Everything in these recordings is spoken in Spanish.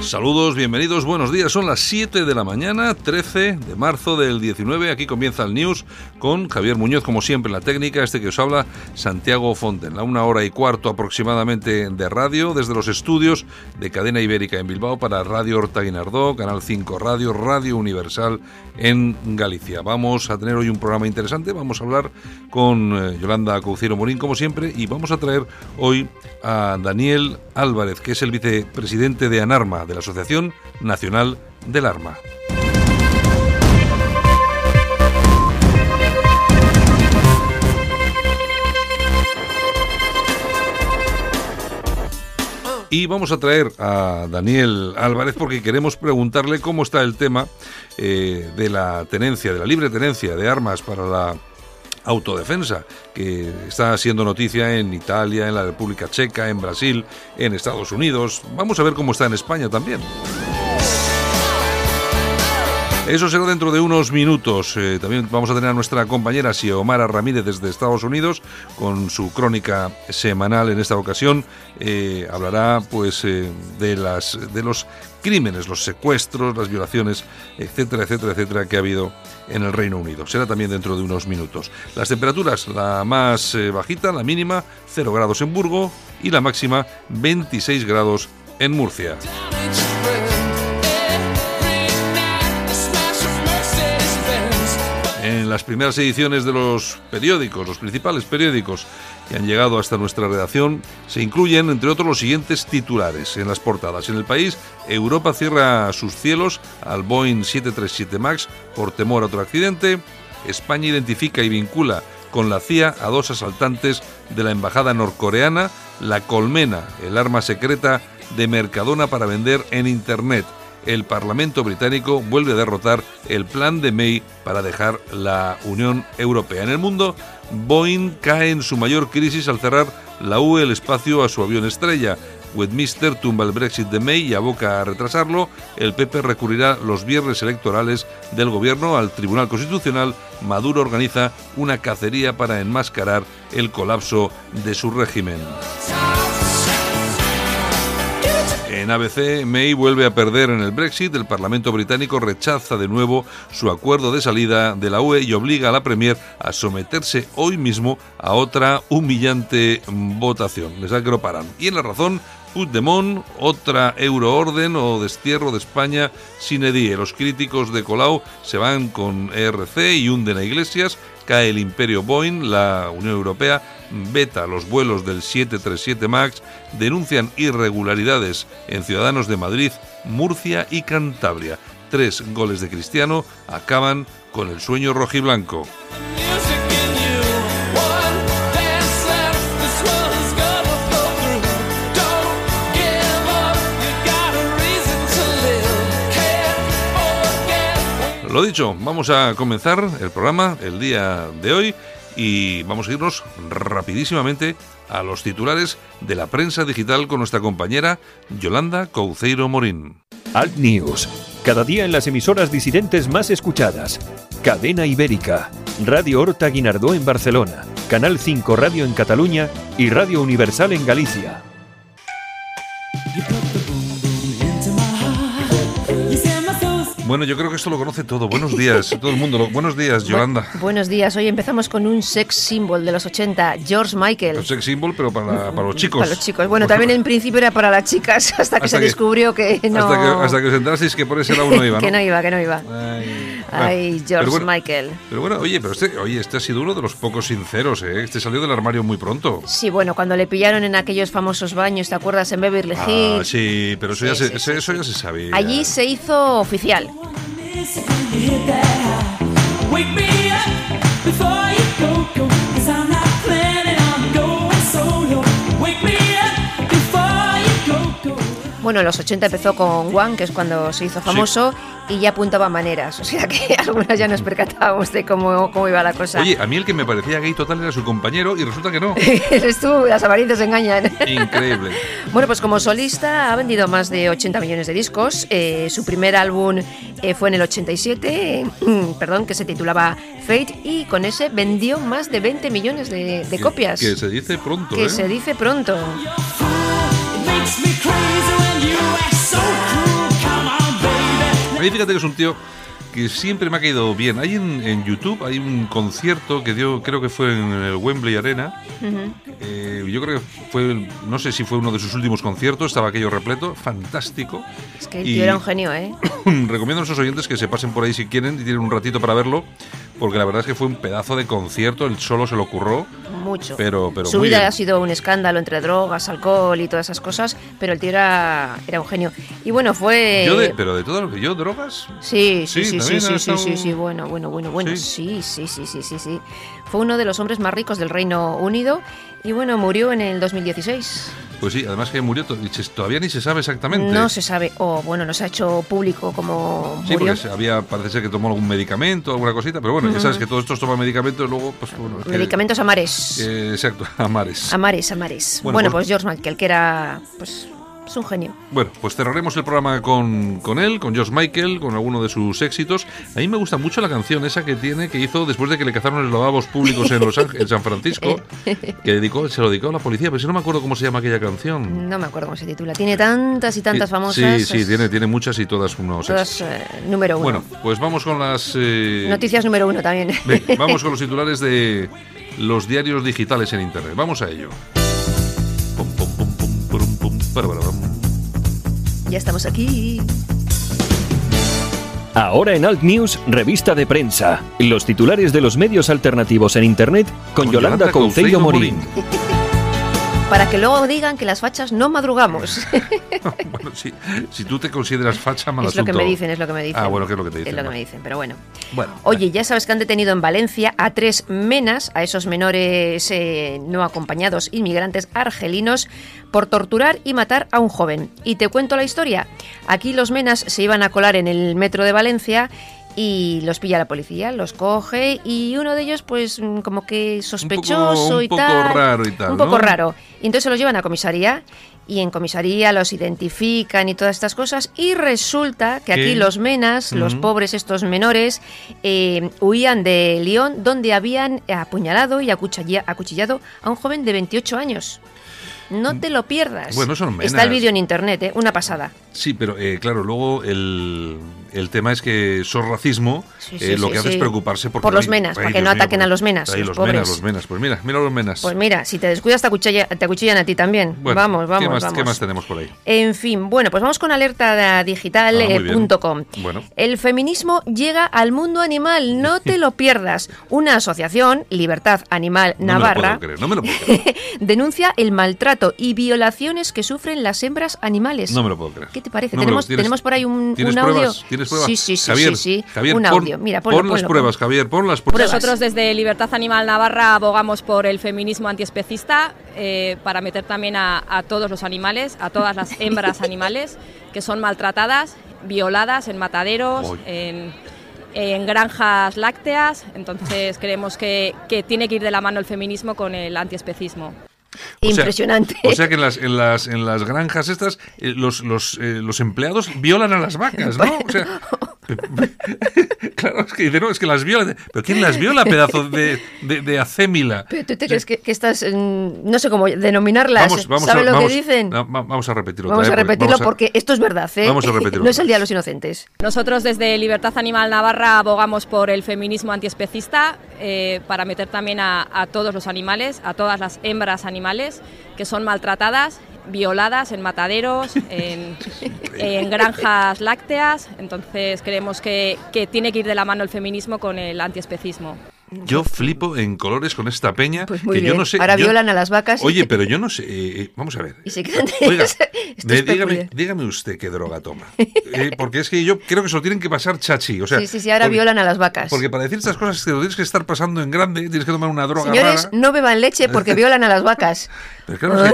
Saludos, bienvenidos, buenos días. Son las 7 de la mañana, 13 de marzo del 19. Aquí comienza el News con Javier Muñoz, como siempre, en la técnica. Este que os habla, Santiago Fonten. La una hora y cuarto aproximadamente de radio desde los estudios de Cadena Ibérica en Bilbao para Radio Horta Guinardó, Canal 5 Radio, Radio Universal en Galicia. Vamos a tener hoy un programa interesante. Vamos a hablar con eh, Yolanda Couceiro Morín, como siempre, y vamos a traer hoy a Daniel Álvarez, que es el vicepresidente de ANARMA, de la Asociación Nacional del Arma. Y vamos a traer a Daniel Álvarez porque queremos preguntarle cómo está el tema eh, de la tenencia, de la libre tenencia de armas para la autodefensa, que está siendo noticia en Italia, en la República Checa, en Brasil, en Estados Unidos. Vamos a ver cómo está en España también. Eso será dentro de unos minutos. Eh, también vamos a tener a nuestra compañera Xiomara Ramírez desde Estados Unidos con su crónica semanal en esta ocasión. Eh, hablará pues eh, de las de los crímenes, los secuestros, las violaciones, etcétera, etcétera, etcétera que ha habido en el Reino Unido. Será también dentro de unos minutos. Las temperaturas, la más bajita, la mínima, 0 grados en Burgo y la máxima 26 grados en Murcia. En las primeras ediciones de los periódicos, los principales periódicos que han llegado hasta nuestra redacción, se incluyen, entre otros, los siguientes titulares en las portadas. En el país, Europa cierra sus cielos al Boeing 737 MAX por temor a otro accidente. España identifica y vincula con la CIA a dos asaltantes de la embajada norcoreana, la Colmena, el arma secreta de Mercadona para vender en Internet el Parlamento británico vuelve a derrotar el plan de May para dejar la Unión Europea. En el mundo, Boeing cae en su mayor crisis al cerrar la UE el espacio a su avión estrella. Westminster tumba el Brexit de May y aboca a retrasarlo. El PP recurrirá los viernes electorales del gobierno al Tribunal Constitucional. Maduro organiza una cacería para enmascarar el colapso de su régimen. En ABC, May vuelve a perder en el Brexit. El Parlamento británico rechaza de nuevo su acuerdo de salida de la UE y obliga a la Premier a someterse hoy mismo a otra humillante votación. Les da que no paran. Y en la razón, Puigdemont, otra euroorden o destierro de España sin edie. Los críticos de Colau se van con ERC y hunden a Iglesias. Cae el imperio Boeing, la Unión Europea veta los vuelos del 737 MAX, denuncian irregularidades en Ciudadanos de Madrid, Murcia y Cantabria. Tres goles de Cristiano acaban con el sueño rojiblanco. Lo dicho, vamos a comenzar el programa el día de hoy y vamos a irnos rapidísimamente a los titulares de la prensa digital con nuestra compañera Yolanda Couceiro Morín. Alt News, cada día en las emisoras disidentes más escuchadas. Cadena Ibérica, Radio Horta Guinardó en Barcelona, Canal 5 Radio en Cataluña y Radio Universal en Galicia. Bueno, yo creo que esto lo conoce todo. Buenos días, todo el mundo. Buenos días, Yolanda. buenos días. Hoy empezamos con un sex symbol de los 80, George Michael. Un sex symbol, pero para, los chicos. Para los chicos. Bueno, también en principio era para las chicas, hasta que se descubrió que no. Hasta que, hasta que os enterasteis que por ese lado no iba. ¿no? que no iba, que no iba. Ay, George Michael. Pero bueno, oye, pero este, oye, este ha sido uno de los pocos sinceros, ¿eh? Este salió del armario muy pronto. Sí, bueno, cuando le pillaron en aquellos famosos baños, ¿te acuerdas? En Beverly ah, Hills. Ah, sí, pero eso, ya, se, eso ya se sabía. Allí se hizo oficial. dance when you hit that high. Wake me up before you go, go. Bueno, en los 80 empezó con One, que es cuando se hizo famoso, y ya apuntaba maneras. O sea que algunas ya nos percatábamos de cómo, cómo iba la cosa. Oye, a mí el que me parecía gay total era su compañero y resulta que no. Eres tú, las apariencias engañan. Increíble. Bueno, pues como solista ha vendido más de 80 millones de discos. Eh, su primer álbum eh, fue en el 87, perdón, que se titulaba Fate, y con ese vendió más de 20 millones de, de copias. Que se dice pronto, Que ¿eh? se dice pronto. A mí fíjate que es un tío que siempre me ha caído bien. Hay en, en YouTube, hay un concierto que dio, creo que fue en el Wembley Arena. Eh, yo creo que fue, no sé si fue uno de sus últimos conciertos, estaba aquello repleto, fantástico. Es que el tío era un genio, ¿eh? Recomiendo a nuestros oyentes que se pasen por ahí si quieren y tienen un ratito para verlo, porque la verdad es que fue un pedazo de concierto, él solo se lo curró. Mucho. Pero- pero Su vida ha sido un escándalo entre drogas, alcohol y todas esas cosas, pero el tío era, era un genio. Y bueno, fue... Yo de- pero de todo lo que yo, drogas, Sí, sí, Sí, sí, sí, sí, ha sí, estado- sí, sí, bueno, bueno, bueno, bueno, Sí. sí, sí, sí, sí, sí, sí. Fue uno de los hombres más ricos del Reino Unido y bueno, murió en el 2016. pues sí, además que murió, todavía ni se sabe exactamente. No se sabe, o bueno, no se ha hecho público como Sí, murió. porque se- había, parece ser que tomó algún medicamento, alguna cosita, pero bueno, ya sabes que todos estos toman medicamentos y luego, pues bueno. es que- Medicamentos amares. eh, exacto, amares. Amares, amares. Bueno, Bueno, pues- pues George Michael, que era, pues, es un genio. Bueno, pues cerraremos el programa con, con él, con George Michael, con alguno de sus éxitos. A mí me gusta mucho la canción esa que tiene, que hizo después de que le cazaron los lavabos públicos en, Los Ángeles, en San Francisco, que dedicó, se lo dedicó a la policía, pero si no me acuerdo cómo se llama aquella canción. No me acuerdo cómo se titula. Tiene tantas y tantas famosas. Sí, sí, es- tiene, tiene muchas y todas unos Todas eh, número uno. Bueno, pues vamos con las... eh, Noticias número uno también. Vamos con los titulares de los diarios digitales en Internet. Vamos a ello. Ya estamos aquí. Ahora en Alt News, revista de prensa. Los titulares de los medios alternativos en Internet con, Con Yolanda Yolanda Morín. Para que luego digan que las fachas no madrugamos. bueno, si, si tú te consideras facha, mal es lo que me dicen, es lo que me dicen. Ah, bueno, ¿qué es lo que te dicen? Es lo que me dicen, pero bueno. Bueno, Oye, ya sabes que han detenido en Valencia a tres menas, a esos menores eh, no acompañados inmigrantes argelinos, por torturar y matar a un joven. Y te cuento la historia. Aquí los menas se iban a colar en el metro de Valencia y los pilla la policía, los coge y uno de ellos pues mm, como que sospechoso un y poco tal. raro y tal, Un poco ¿no? raro. Y entonces se los llevan a comisaría y en comisaría los identifican y todas estas cosas y resulta que aquí los menas, los pobres estos menores, eh, huían de Lyon donde habían apuñalado y acuchilla- acuchillado a un joven de 28 años. No te lo pierdas. Bueno, son Está el menas. vídeo en internet, ¿eh? una pasada. Sí, pero eh, claro, luego el, el tema es que sos racismo, Sí, eh, lo sí, que hace es preocuparse Por los menas, para que no ataquen a los menas, Ay, los los menas, los menas. Pues mira, mira los menas. Pues mira, si te descuidas te acuchilla- te acuchillan a ti también. Bueno, vamos, vamos, ¿qué más, vamos. ¿Qué más tenemos por ahí? En fin, bueno, pues vamos con alertadigital.com. Bueno. El feminismo llega al mundo animal, no te lo pierdas. Una asociación, Libertad Animal No me lo Navarra, puedo creer, no me lo puedo creer. denuncia el maltrato y violaciones que sufren las hembras animales. No me lo puedo creer. ¿Qué te parece? ¿Tenemos, ¿tienes- tenemos por ahí un, ¿Tienes un pruebas? audio? ¿Tienes pruebas? Sí, sí, sí, Javier, sí, sí. Javier, un pon- audio. Mira, ponlo, pon las ponlo, pruebas, Javier, pon las pruebas. Pruebas. Nosotros desde Libertad Animal Navarra abogamos por el feminismo antiespecista eh, para meter también a, a todos los animales, a todas las hembras animales que son maltratadas, violadas en mataderos, en granjas lácteas. Entonces creemos que, que tiene que ir de la mano el feminismo con el antiespecismo. O sea- Impresionante. O sea que en las, en las, en las granjas estas, eh, los, los, eh, los empleados violan a las vacas, ¿no? O sea, claro, es que dicen, no, es que las violan. ¿Pero quién las viola, pedazo de, de, de acémila? Pero tú te crees que, que estás, mm, no sé cómo denominarlas. Vamos, vamos, ¿Sabes a, lo vamos, que dicen? no, vamos a repetirlo. Vamos a repetirlo vamos a- porque esto es verdad, ¿eh? Vamos a repetirlo. no es el Día de los Inocentes. Nosotros desde Libertad Animal Navarra abogamos por el feminismo antiespecista eh, para meter también a, a todos los animales, a todas las hembras animales que son maltratadas, violadas en mataderos, en, en granjas lácteas. Entonces creemos que, que tiene que ir de la mano el feminismo con el antiespecismo. Yo flipo en colores con esta peña. Pues muy que bien. yo no sé. Ahora yo- violan a las vacas. Oye, pero yo no sé. eh, eh, vamos a ver. Y se quedan... Oiga, Esto de- es dígame, dígame usted qué droga toma. Eh, porque es que yo creo que se lo tienen que pasar chachi. O sea, Sí, sí, sí, ahora porque- violan a las vacas. Porque para decir estas cosas te lo tienes que estar pasando en grande, tienes que tomar una droga Señores, rara. no beban leche porque violan a las vacas. Pero claro.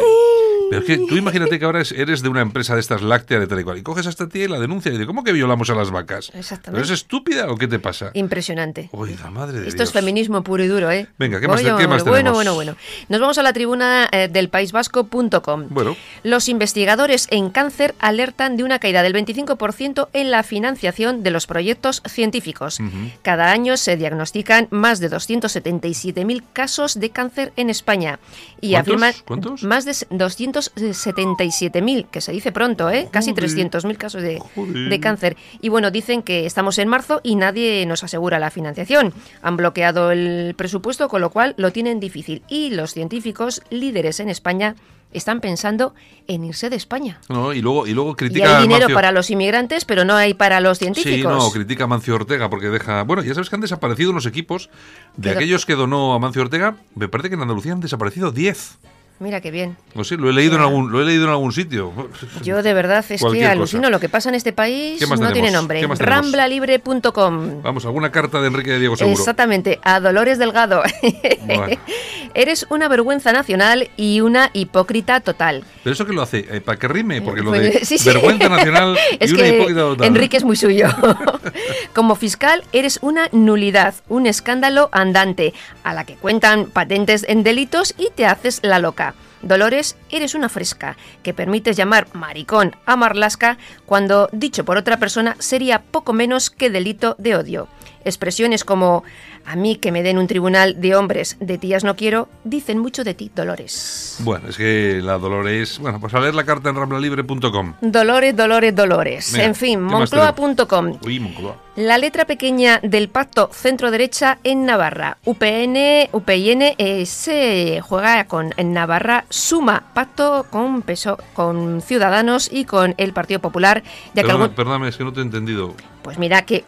Pero es que tú imagínate que ahora es- eres de una empresa de estas láctea de tal y cual, y coges a esta tía y la denuncia y dice, ¿cómo que violamos a las vacas? Exactamente. ¿Pero es estúpida o qué te pasa? Impresionante. Uy, la madre de Esto Dios. es feminismo puro y duro, ¿eh? Venga, ¿qué más- Oye, qué más bueno, tenemos? bueno, bueno. Nos vamos a la tribuna eh, del paisvasco.com. Bueno. Los investigadores en cáncer alertan de una caída del 25% en la financiación de los proyectos científicos. Cada año se diagnostican más de 277.000 casos de cáncer en España. Y ¿Cuántos? afirman ¿Cuántos? más de 277.000, que se dice pronto, ¿eh? Casi Joder. 300.000 casos de, de cáncer. Y bueno, dicen que estamos en marzo y nadie nos asegura la financiación. Han bloqueado el presupuesto, con lo cual lo tienen difícil. Y los científicos líderes en España están pensando en irse de España. No, y luego, y luego Y critica hay a dinero Mancio- para los inmigrantes, pero no hay para los científicos. Sí, no, critica a Mancio Ortega porque deja. Bueno, ya sabes que han desaparecido los equipos de aquellos que donó a Mancio Ortega. Me parece que en Andalucía han desaparecido 10. Mira qué bien. Sé, lo he leído en algún, lo he leído en algún sitio. Yo de verdad es Cualquier que cosa. alucino lo que pasa en este país ¿Qué no tiene nombre. Ramblalibre.com Vamos, alguna carta de Enrique de Diego seguro. Exactamente, a Dolores Delgado. Bueno. Eres una vergüenza nacional y una hipócrita total. Pero eso que lo hace, eh, para que rime, porque lo Pues, de sí, sí. vergüenza nacional es y una que hipócrita total. Enrique es muy suyo. Como fiscal eres una nulidad, un escándalo andante, a la que cuentan patentes en delitos y te haces la loca. Dolores, eres una fresca, que permites llamar maricón a Marlasca cuando, dicho por otra persona, sería poco menos que delito de odio. Expresiones como a mí que me den un tribunal de hombres, de tías no quiero, dicen mucho de ti, Dolores. Bueno, es que la Dolores. Bueno, pues a leer la carta en ramblalibre.com. Dolores, Dolores, Dolores. En fin, ¿qué más moncloa.com. Uy, Moncloa. La letra pequeña del pacto centro-derecha en Navarra. UPN, UPIN eh, se juega con en Navarra, suma pacto con peso, con Ciudadanos y con el Partido Popular, ya que Perdona- algún- Perdóname, es que no te he entendido. Pues mira que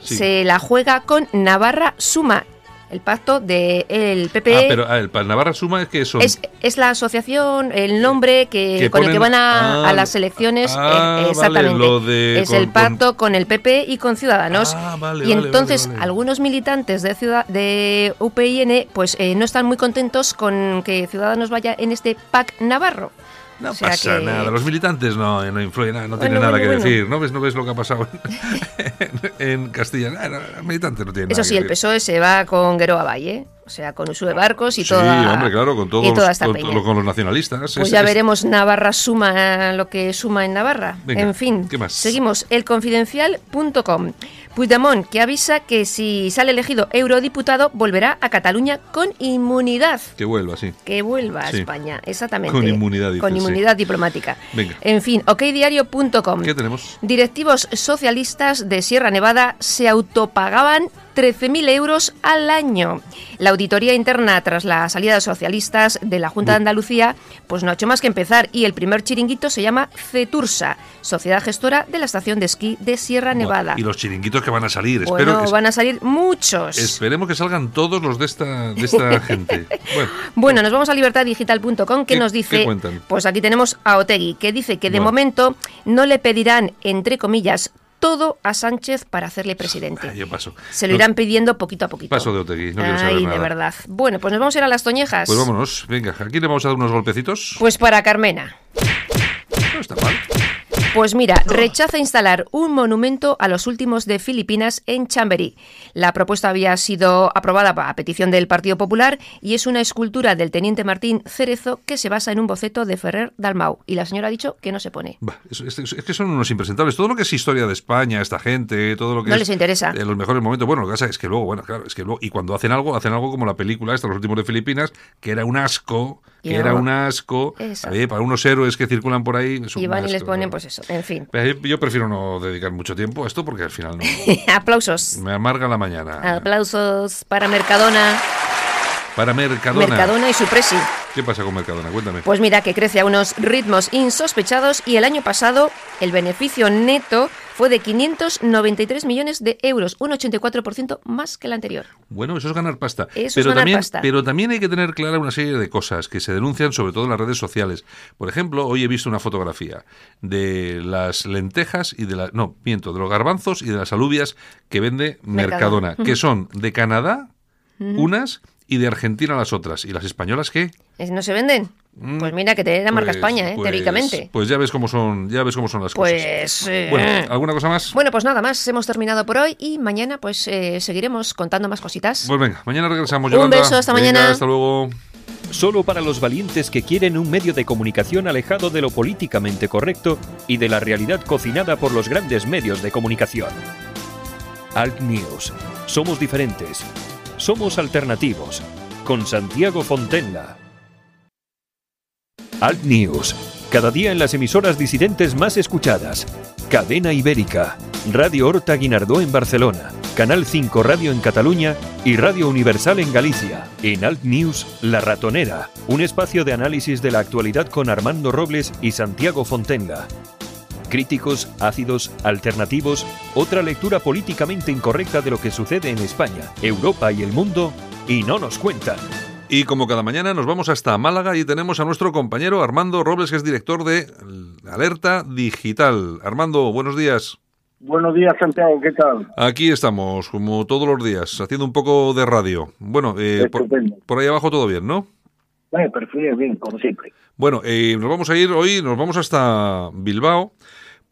sí. se la juega con Navarra Suma, el pacto del el PP. Ah, pero ah, el Navarra Suma es que son. Es, es la asociación, el nombre que, Que con el que van a, ah, a las elecciones. ah, eh, vale, exactamente. lo de es con- el pacto con, el PP y con Ciudadanos. Ah, vale, y vale, entonces algunos militantes de, ciudad, de UPIN pues eh, no están muy contentos con que Ciudadanos vaya en este PAC navarro. No O sea pasa que- nada, los militantes no, no influyen nada, no Bueno, tienen nada que bueno. decir. ¿No ves, ¿No ves lo que ha pasado en, en Castilla? No, los militantes no tienen Eso nada sí, que el decir. PSOE se va con Gueroa Valle, o sea, con Usue Barcos y Sí, toda, hombre, claro, con y todos toda esta con, peña. con- con los nacionalistas. Pues Es- ya es- veremos Navarra suma lo que suma en Navarra. Venga, en fin, ¿qué más? seguimos. Elconfidencial.com. Puigdemont, que avisa que si sale elegido eurodiputado, volverá a Cataluña con inmunidad. Que vuelva, sí. Que vuelva a Sí. España, exactamente. Con inmunidad, dices, Con sí. inmunidad diplomática. Venga. En fin, okdiario.com. ¿Qué tenemos? Directivos socialistas de Sierra Nevada se autopagaban 13.000 euros al año. La auditoría interna tras la salida de socialistas de la Junta de Andalucía pues no ha hecho más que empezar y el primer chiringuito se llama CETURSA, Sociedad Gestora de la Estación de Esquí de Sierra Nevada. Y los chiringuitos que van a salir. Espero Bueno, que, van a salir muchos. Esperemos que salgan todos los de esta, de esta gente. Bueno, Bueno, nos vamos a libertaddigital.com que ¿Qué- nos dice, pues aquí tenemos a Otegui, que dice que de momento no le pedirán, entre comillas, todo a Sánchez para hacerle presidente. yo paso. Se lo irán pidiendo poquito a poquito. Paso de Otegui, no quiero saber Ay, nada. de verdad. Bueno, pues nos vamos a ir a las toñejas. Pues vámonos, venga, aquí le vamos a dar unos golpecitos. Pues para Carmena. No está mal. Pues mira, rechaza instalar un monumento a los últimos de Filipinas en Chamberí. La propuesta había sido aprobada a petición del Partido Popular y es una escultura del teniente Martín Cerezo que se basa en un boceto de Ferrer Dalmau. Y la señora ha dicho que no se pone. Bah, es, es- es que son unos impresentables. Todo lo que es historia de España, esta gente, todo lo que No es, les interesa. eh, los mejores momentos. Bueno, lo que pasa es que luego, bueno, claro, es que luego, y cuando hacen algo, hacen algo como la película esta, Los últimos de Filipinas, que era un asco, que era un asco. Para unos héroes que circulan por ahí. es un Y van y les ponen, pues eso, en fin. Yo prefiero no dedicar mucho tiempo a esto porque al final no. Aplausos. me amarga la mañana. Aplausos para Mercadona. Para Mercadona. Mercadona y su presi. ¿Qué pasa con Mercadona? Cuéntame. Pues mira que crece a unos ritmos insospechados y el año pasado el beneficio neto fue de 593 millones de euros, un 84% más que el anterior. Bueno, eso es ganar pasta. Eso es ganar también, pasta. pero también hay que tener clara una serie de cosas que se denuncian sobre todo en las redes sociales. Por ejemplo, hoy he visto una fotografía de las lentejas y de la no, miento, de los garbanzos y de las alubias que vende Mercadona. Mercadona, que son de Canadá unas y de Argentina las otras. ¿Y las españolas qué? ¿Es- ¿No se venden? Mm. Pues mira que te marca Pues- España, ¿eh? pues- teóricamente. Pues ya ves cómo son, ya ves cómo son las cosas. Pues... eh, Bueno, ¿alguna cosa más? Bueno, pues nada más, hemos terminado por hoy y mañana pues eh, seguiremos contando más cositas. Pues venga, mañana regresamos. Un Yolanda. beso, hasta Venga, mañana. Hasta luego. Solo para los valientes que quieren un medio de comunicación alejado de lo políticamente correcto y de la realidad cocinada por los grandes medios de comunicación. Alt News. Somos diferentes. Somos alternativos. Con Santiago Fontenla. Alt News. Cada día en las emisoras disidentes más escuchadas. Cadena Ibérica. Radio Horta Guinardó en Barcelona. Canal 5 Radio en Cataluña y Radio Universal en Galicia. En Alt News, La Ratonera. Un espacio de análisis de la actualidad con Armando Robles y Santiago Fontenga. Críticos, ácidos, alternativos, otra lectura políticamente incorrecta de lo que sucede en España, Europa y el mundo, y no nos cuentan. Y como cada mañana nos vamos hasta Málaga y tenemos a nuestro compañero Armando Robles, que es director de Alerta Digital. Armando, buenos días. Buenos días, Santiago, ¿qué tal? Aquí estamos, como todos los días, haciendo un poco de radio. Bueno, eh, por, ahí abajo todo bien, ¿no? Eh, perfecto, bien, como siempre. Bueno, eh, nos vamos a ir hoy, nos vamos hasta Bilbao,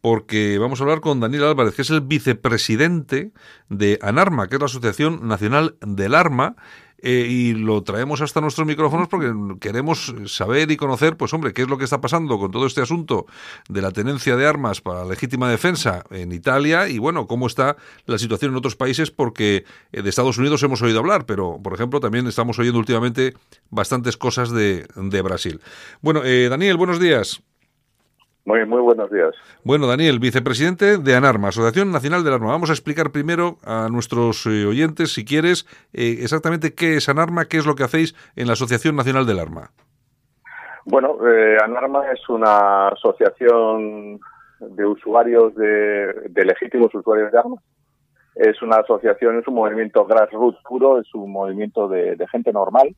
porque vamos a hablar con Daniel Álvarez, que es el vicepresidente de ANARMA, que es la Asociación Nacional del Arma, eh, y lo traemos hasta nuestros micrófonos porque queremos saber y conocer, pues hombre, qué es lo que está pasando con todo este asunto de la tenencia de armas para legítima defensa en Italia y bueno, cómo está la situación en otros países porque eh, de Estados Unidos hemos oído hablar, pero por ejemplo también estamos oyendo últimamente bastantes cosas de, de Brasil. Bueno, eh, Daniel, buenos días. Muy, muy buenos días. Bueno, Daniel, vicepresidente de ANARMA, Asociación Nacional del Arma. Vamos a explicar primero a nuestros eh, oyentes, si quieres, eh, exactamente qué es ANARMA, qué es lo que hacéis en la Asociación Nacional del Arma. Bueno, eh, ANARMA es una asociación de usuarios de, de legítimos usuarios de armas. Es una asociación, es un movimiento grassroots puro, es un movimiento de, de gente normal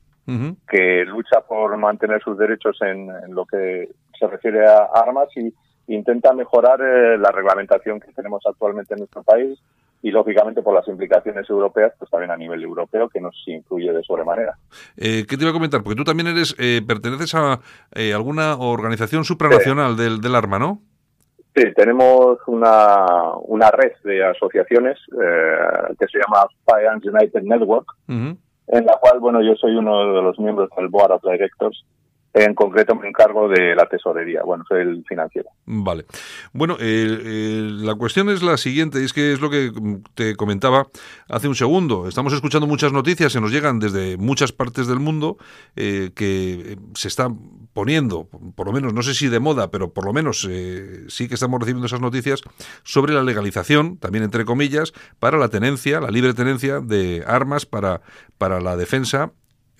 que lucha por mantener sus derechos en, en lo que se refiere a armas y intenta mejorar eh, la reglamentación que tenemos actualmente en nuestro país y lógicamente por las implicaciones europeas, pues también a nivel europeo que nos influye de sobremanera. Eh, ¿Qué te iba a comentar? Porque tú también eres, eh, perteneces a eh, alguna organización supranacional del, del arma, ¿no? Sí, tenemos una, una red de asociaciones eh, que se llama Firearms United Network, en la cual, bueno, yo soy uno de los miembros del Board of Directors. En concreto me encargo de la tesorería, bueno, soy el financiero. Vale. Bueno, eh, eh, la cuestión es la siguiente, es que es lo que te comentaba hace un segundo. Estamos escuchando muchas noticias, se nos llegan desde muchas partes del mundo, eh, que se están poniendo, por lo menos, no sé si de moda, pero por lo menos sí que estamos recibiendo esas noticias sobre la legalización, también entre comillas, para la tenencia, la libre tenencia de armas para, para la defensa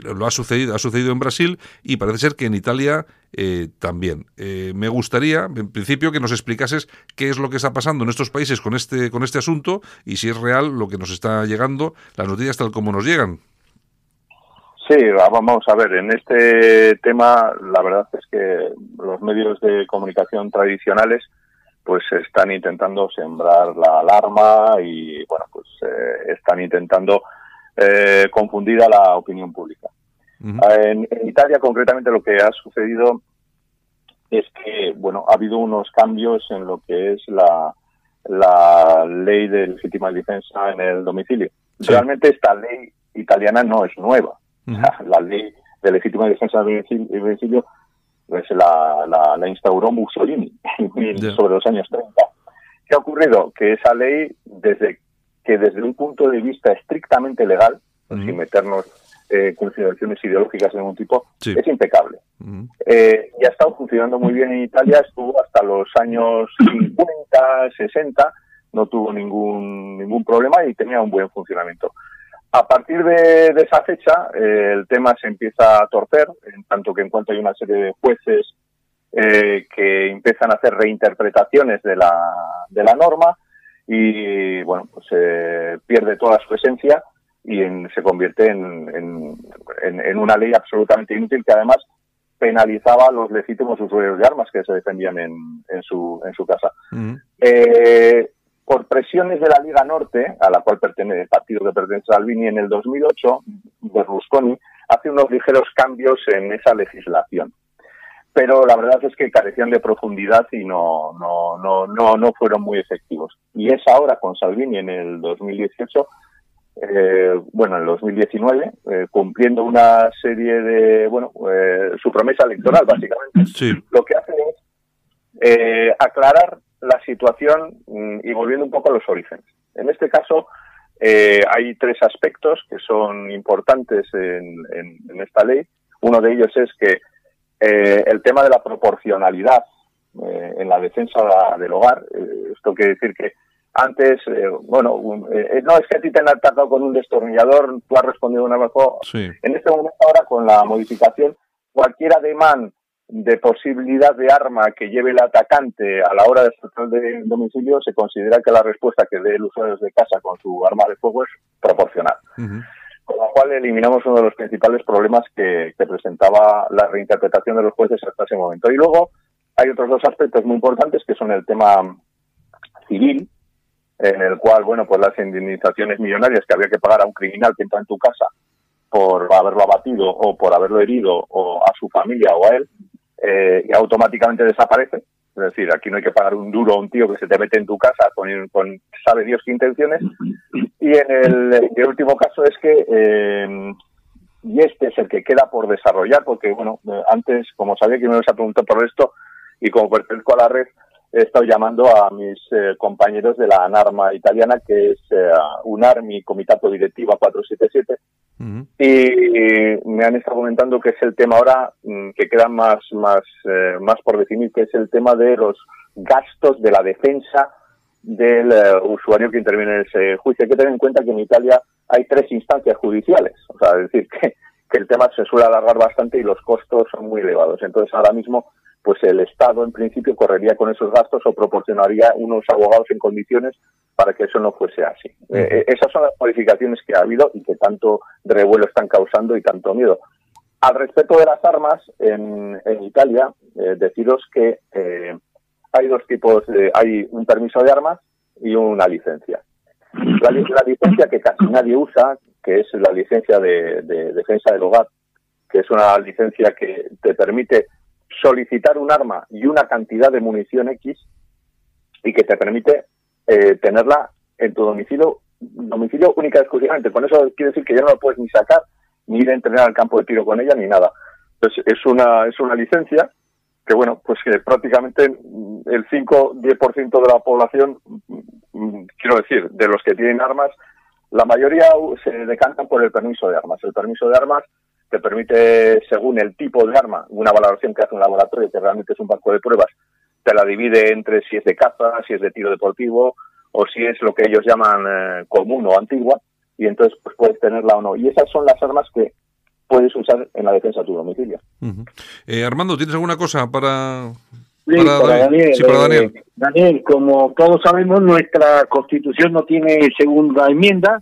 lo ha sucedido, ha sucedido en Brasil y parece ser que en Italia eh, también. Eh, me gustaría, en principio, que nos explicases qué es lo que está pasando en estos países con este, con este asunto y si es real lo que nos está llegando, las noticias tal como nos llegan. Sí, vamos a ver, en este tema la verdad es que los medios de comunicación tradicionales pues están intentando sembrar la alarma y bueno, pues eh, están intentando eh, confundir a la opinión pública. Ujú. En, en Italia, concretamente, lo que ha sucedido es que, bueno, ha habido unos cambios en lo que es la, la ley de legítima defensa en el domicilio. Sí. Realmente esta ley italiana no es nueva. La ley de legítima defensa del domicilio- pues la, la, la instauró Mussolini sobre los años 30. ¿Qué ha ocurrido? Que esa ley, desde que desde un punto de vista estrictamente legal, Ujú. sin meternos eh, consideraciones ideológicas de ningún tipo, Sí. es impecable. Ujú. Eh, y ha estado funcionando muy bien en Italia, estuvo hasta los años 50, 60, no tuvo ningún, ningún problema y tenía un buen funcionamiento. A partir de, de esa fecha, eh, el tema se empieza a torcer, en tanto que en cuanto hay una serie de jueces eh, que empiezan a hacer reinterpretaciones de la, de la norma y, bueno, pues eh, pierde toda su esencia y en- se convierte en, en- en- en una ley absolutamente inútil que además penalizaba a los legítimos usuarios de armas que se defendían en, en su, en su casa. Eh, por presiones de la Liga Norte, a la cual pertenece el partido que pertenece a Salvini, en el 2008, Berlusconi hace unos ligeros cambios en esa legislación. Pero la verdad es que carecían de profundidad y no, no, no, no, no fueron muy efectivos. Y es ahora con Salvini en el 2018, eh, bueno, en el 2019, eh, cumpliendo una serie de, bueno, eh, su promesa electoral, básicamente, Sí. lo que hace es eh, aclarar la situación mm, y volviendo un poco a los orígenes. En este caso, eh, hay tres aspectos que son importantes en, en- en esta ley. Uno de ellos es que eh, el tema de la proporcionalidad eh, en la defensa del hogar. eh, esto quiere decir que antes, eh, bueno, un- eh, no es que a ti te han atacado con un destornillador, tú has respondido una mejor. Sí. En este momento ahora, con la modificación, cualquier ademán de posibilidad de arma que lleve el atacante a la hora de saltar de domicilio, se considera que la respuesta que dé el usuario de casa con su arma de fuego es proporcional. Ujú. Con lo cual eliminamos uno de los principales problemas que, presentaba la reinterpretación de los jueces hasta ese momento. Y luego hay otros dos aspectos muy importantes que son el tema civil, en el cual, bueno, pues las indemnizaciones millonarias que había que pagar a un criminal que entra en tu casa por haberlo abatido o por haberlo herido o a su familia o a él, eh, y automáticamente desaparece. Es decir, aquí no hay que pagar un duro a un tío que se te mete en tu casa con sabe Dios qué intenciones. Y en el, y el último caso es que, eh, y este es el que queda por desarrollar, porque, bueno, eh, antes, como sabía que me ibas a preguntar por esto, y como pertenezco a la red, he estado llamando a mis eh, compañeros de la NARMA italiana, que es eh, UNARMI Comitato Directiva 477, Ujú. y me han estado comentando que es el tema ahora mm, que queda más más eh, más por definir que es el tema de los gastos de la defensa del eh, usuario que interviene en ese juicio. Hay que tener en cuenta que en Italia hay tres instancias judiciales, o sea, es decir, que, que el tema se suele alargar bastante y los costos son muy elevados. Entonces, ahora mismo, pues el Estado en principio correría con esos gastos o proporcionaría unos abogados en condiciones para que eso no fuese así. Eh, eh, esas son las modificaciones que ha habido y que tanto revuelo están causando y tanto miedo. Al respecto de las armas, en, en Italia, eh, deciros que eh, hay dos tipos, de, hay un permiso de armas y una licencia. La, la licencia que casi nadie usa, que es la licencia de, de defensa del hogar, que es una licencia que te permite solicitar un arma y una cantidad de munición X y que te permite eh, tenerla en tu domicilio, domicilio única y exclusivamente. Con eso quiere decir que ya no la puedes ni sacar, ni ir a entrenar al campo de tiro con ella, ni nada. Entonces, es una, es una licencia que, bueno, pues que prácticamente el 5-10% de la población, mm, quiero decir, de los que tienen armas, la mayoría se decantan por el permiso de armas. El permiso de armas te permite, según el tipo de arma, una valoración que hace un laboratorio, que realmente es un banco de pruebas, te la divide entre si es de caza, si es de tiro deportivo o si es lo que ellos llaman eh, común o antigua, y entonces pues puedes tenerla o no. Y esas son las armas que puedes usar en la defensa de tu domicilio. Eh, Armando, ¿tienes alguna cosa para, Sí, para para Daniel, Sí, para eh, Daniel. Daniel, como todos sabemos, nuestra constitución no tiene segunda enmienda,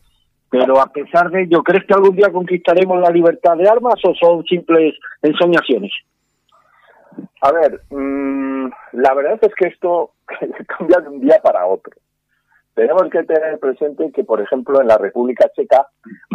pero a pesar de ello, ¿crees que algún día conquistaremos la libertad de armas o son simples ensoñaciones? A ver, mm, la verdad es que esto cambia de un día para otro. Tenemos que tener presente que, por ejemplo, en la República Checa,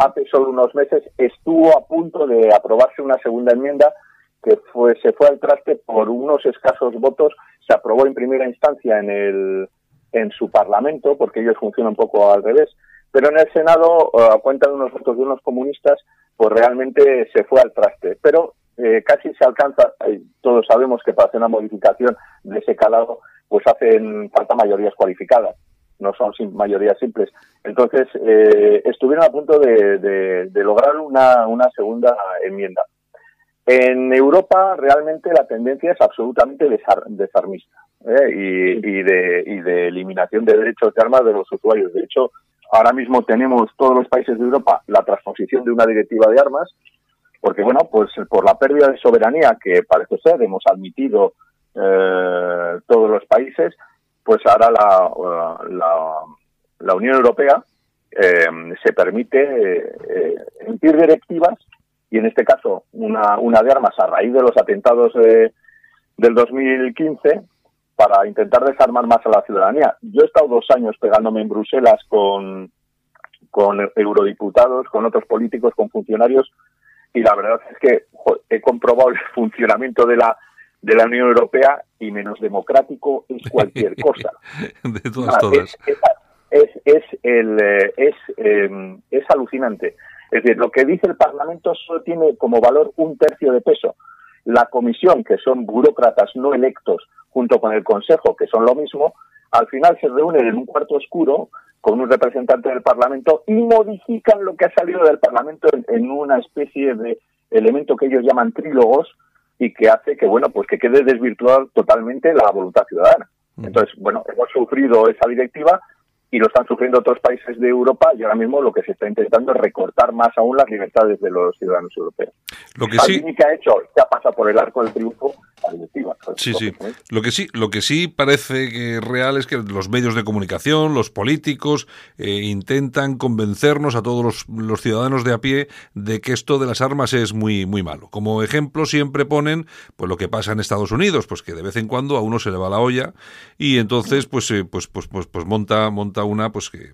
hace solo unos meses estuvo a punto de aprobarse una segunda enmienda que fue, se fue al traste por unos escasos votos, se aprobó en primera instancia en, el, en su Parlamento, porque ellos funcionan un poco al revés, pero en el Senado, eh, a cuenta de unos votos de unos comunistas, pues realmente se fue al traste. Pero eh, casi se alcanza, todos sabemos que para hacer una modificación de ese calado, pues hacen falta mayorías cualificadas, no son sim- mayorías simples. Entonces, eh, estuvieron a punto de, de- de lograr una, una segunda enmienda. En Europa realmente la tendencia es absolutamente desar- desarmista ¿eh? y, y de, y de eliminación de derechos de armas de los usuarios. De hecho, ahora mismo tenemos todos los países de Europa la transposición de una directiva de armas, porque bueno, pues por la pérdida de soberanía que parece ser hemos admitido eh, todos los países, pues ahora la, la, la Unión Europea eh, se permite eh, emitir directivas y en este caso una, una de armas a raíz de los atentados de- del 2015 para intentar desarmar más a la ciudadanía. Yo he estado dos años pegándome en Bruselas con, con eurodiputados, con otros políticos, con funcionarios y la verdad es que he comprobado el funcionamiento de la de la Unión Europea y menos democrático es cualquier cosa. de todas, todas. Es, es, el, eh, es, em, es alucinante. Es decir, lo que dice el Parlamento solo tiene como valor un tercio de peso. La Comisión, que son burócratas no electos, junto con el Consejo, que son lo mismo, al final se reúnen en un cuarto oscuro con un representante del Parlamento y modifican lo que ha salido del Parlamento en una especie de elemento que ellos llaman trílogos, y que hace que, bueno, pues que quede desvirtuada totalmente la voluntad ciudadana. Entonces, bueno, hemos sufrido esa directiva y lo están sufriendo otros países de Europa y ahora mismo lo que se está intentando es recortar más aún las libertades de los ciudadanos europeos. Lo que sí que ha hecho, que ha pasado por el arco del triunfo, Sí, sí. Lo que sí, lo que sí parece que es real es que los medios de comunicación, los políticos, eh, intentan convencernos a todos los, ciudadanos de a pie de que esto de las armas es muy, muy malo. Como ejemplo siempre ponen pues lo que pasa en Estados Unidos, pues que de vez en cuando a uno se le va la olla y entonces pues, eh, pues, pues, pues, pues monta, monta una pues que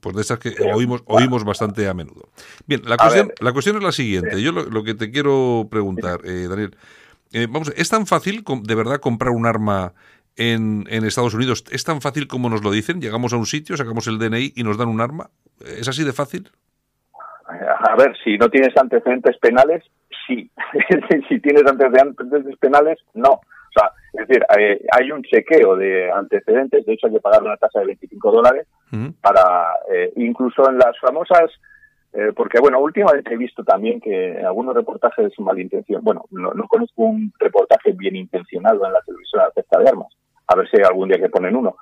pues de esas que oímos oímos bastante a menudo. Bien, la cuestión, la cuestión es la siguiente. Yo lo, que te quiero preguntar, eh, Daniel, eh, vamos, ¿es tan fácil de verdad comprar un arma en, en, Estados Unidos? ¿Es tan fácil como nos lo dicen? Llegamos a un sitio, sacamos el DNI y nos dan un arma. ¿Es así de fácil? A ver, si no tienes antecedentes penales, sí. si tienes antecedentes penales, no. O sea, es decir, hay, un chequeo de antecedentes, de hecho hay que pagar una tasa de 25 dólares para, eh, incluso en las famosas, eh, porque bueno, últimamente he visto también que en algunos reportajes malintencionados, bueno, no, conozco un reportaje bien intencionado en la televisión acerca de armas, a ver si hay algún día que ponen uno.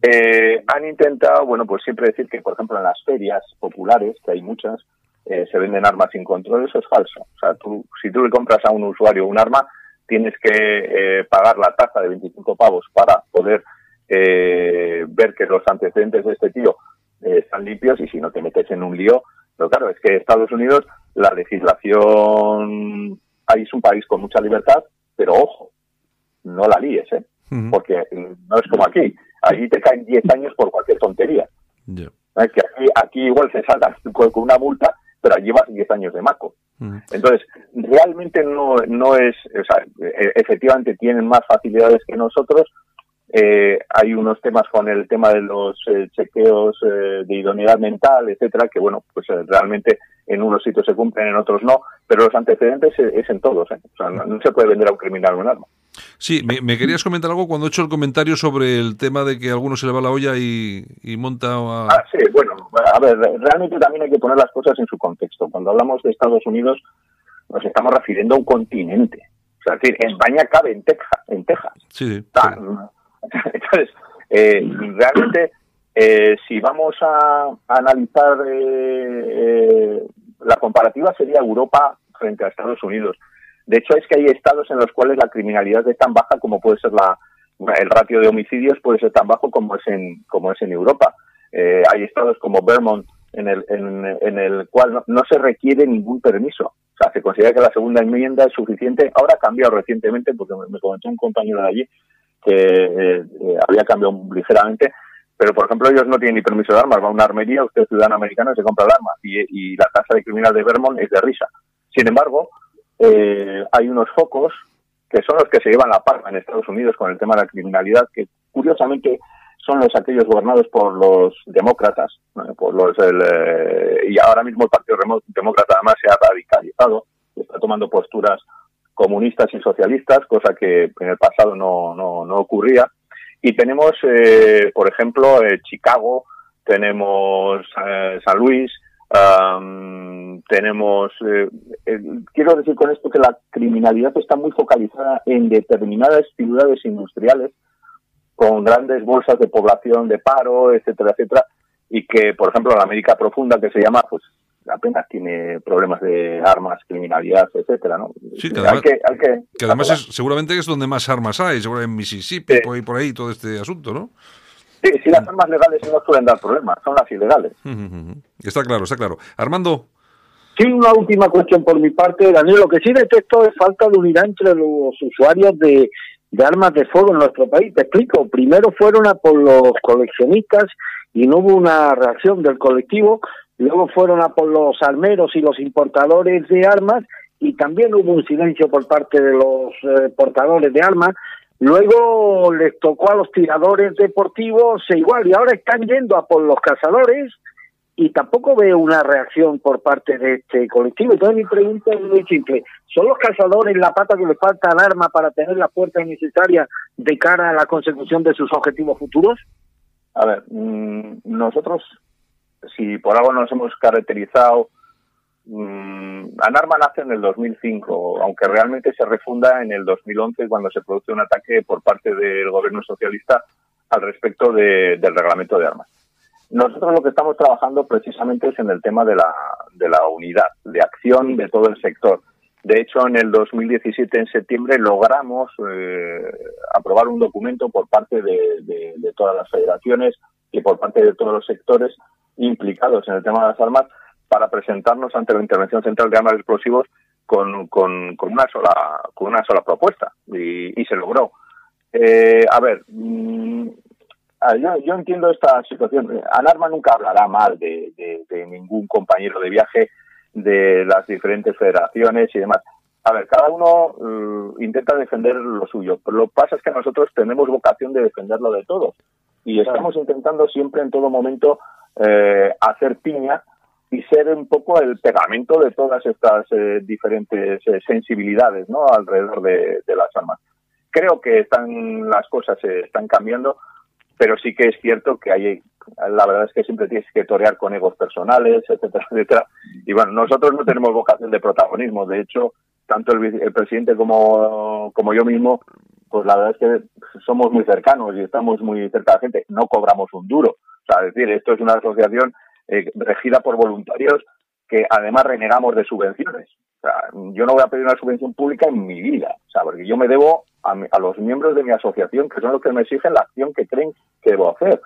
Eh, han intentado, bueno, pues siempre decir que, por ejemplo, en las ferias populares, que hay muchas, se venden armas sin control, eso es falso. O sea, tú, si tú le compras a un usuario un arma, tienes que eh, pagar la tasa de 25 pavos para poder eh, ver que los antecedentes de este tío eh, están limpios y si no te metes en un lío. Pero claro, es que Estados Unidos, la legislación, ahí es un país con mucha libertad, pero ojo, no la líes, ¿eh? Porque no es como aquí. Allí te caen 10 años por cualquier tontería. Es que aquí, aquí igual se salta con una multa, pero llevas 10 años de maco. Entonces, realmente no, no es, o sea, e, efectivamente tienen más facilidades que nosotros. Eh, hay unos temas con el tema de los eh, chequeos eh, de idoneidad mental, etcétera, que bueno, pues realmente en unos sitios se cumplen, en otros no, pero los antecedentes es, en todos. O sea, no, se puede vender a un criminal un arma. Sí, me, querías comentar algo cuando he hecho el comentario sobre el tema de que a algunos se le va la olla y, monta a... Ah, sí, bueno, a ver, realmente también hay que poner las cosas en su contexto. Cuando hablamos de Estados Unidos, nos estamos refiriendo a un continente. O sea, es decir, España cabe en Texas. En Texas. Sí. Entonces, eh, realmente, eh, si vamos a, analizar eh, la comparativa sería Europa frente a Estados Unidos. De hecho, es que hay estados en los cuales la criminalidad es tan baja como puede ser la, el ratio de homicidios puede ser tan bajo como es en, como es en Europa. Eh, hay estados como Vermont en el, en, el cual no, se requiere ningún permiso. O sea, se considera que la segunda enmienda es suficiente. Ahora ha cambiado recientemente, porque me, comentó un compañero de allí que eh, eh, había cambiado ligeramente, pero por ejemplo ellos no tienen ni permiso de armas. Va a una armería, usted es ciudadano americano y se compra el arma. Y, la tasa de criminal de Vermont es de risa. Sin embargo, eh, hay unos focos que son los que se llevan la palma en Estados Unidos con el tema de la criminalidad, que curiosamente son los aquellos gobernados por los demócratas, por los eh, y ahora mismo el Partido Demócrata además se ha radicalizado, está tomando posturas comunistas y socialistas, cosa que en el pasado no, no, no ocurría. Y tenemos, eh, por ejemplo, Chicago, tenemos San Luis, tenemos, eh, quiero decir con esto que la criminalidad está muy focalizada en determinadas ciudades industriales con grandes bolsas de población de paro, etcétera, etcétera, y que, por ejemplo, la América profunda que se llama, pues apenas tiene problemas de armas, criminalidad, etcétera, ¿no? Sí, que además, que, que, además es, seguramente es donde más armas hay, seguro en Mississippi, por, ahí, por ahí todo este asunto, ¿no? Sí, si las armas legales no suelen dar problemas, son las ilegales. Está claro, está claro. Armando. Sí, una última cuestión por mi parte, Daniel. Lo que sí detecto es falta de unidad entre los usuarios de, armas de fuego en nuestro país. Te explico. Primero fueron a por los coleccionistas y no hubo una reacción del colectivo. Luego fueron a por los armeros y los importadores de armas y también hubo un silencio por parte de los eh, portadores de armas. Luego les tocó a los tiradores deportivos e igual, y ahora están yendo a por los cazadores y tampoco veo una reacción por parte de este colectivo. Entonces mi pregunta es muy simple. ¿Son los cazadores la pata que les falta al arma para tener las fuerzas necesarias de cara a la consecución de sus objetivos futuros? A ver, mm, nosotros, si por algo nos hemos caracterizado, mmm, Anarma nace en el 2005, aunque realmente se refunda en el 2011 cuando se produce un ataque por parte del gobierno socialista al respecto de, del reglamento de armas. Nosotros lo que estamos trabajando precisamente es en el tema de la, de la unidad, de acción de todo el sector. De hecho, en el 2017, en septiembre, logramos eh, aprobar un documento por parte de, todas las federaciones y por parte de todos los sectores implicados en el tema de las armas para presentarnos ante la Intervención Central de Armas y Explosivos con, con, con, una sola con una sola propuesta y, y se logró. Eh, a ver, mmm, yo, yo, entiendo esta situación. Anarma nunca hablará mal de, de, de, ningún compañero de viaje de las diferentes federaciones y demás. A ver, cada uno uh, intenta defender lo suyo, pero lo que pasa es que nosotros tenemos vocación de defenderlo de todos y estamos intentando siempre en todo momento eh, hacer piña y ser un poco el pegamento de todas estas eh, diferentes eh, sensibilidades ¿no? alrededor de, las armas. Creo que están las cosas se están cambiando pero sí que es cierto que hay, la verdad es que siempre tienes que torear con egos personales, etcétera, etcétera. Y bueno, nosotros no tenemos vocación de protagonismo, de hecho, tanto el, el presidente como, como yo mismo, pues la verdad es que somos muy cercanos y estamos muy cerca de la gente, no cobramos un duro. O sea, es decir, esto es una asociación eh, regida por voluntarios que además renegamos de subvenciones. O sea, yo no voy a pedir una subvención pública en mi vida, o sea, porque yo me debo a, a, los miembros de mi asociación, que son los que me exigen la acción que creen que debo hacer.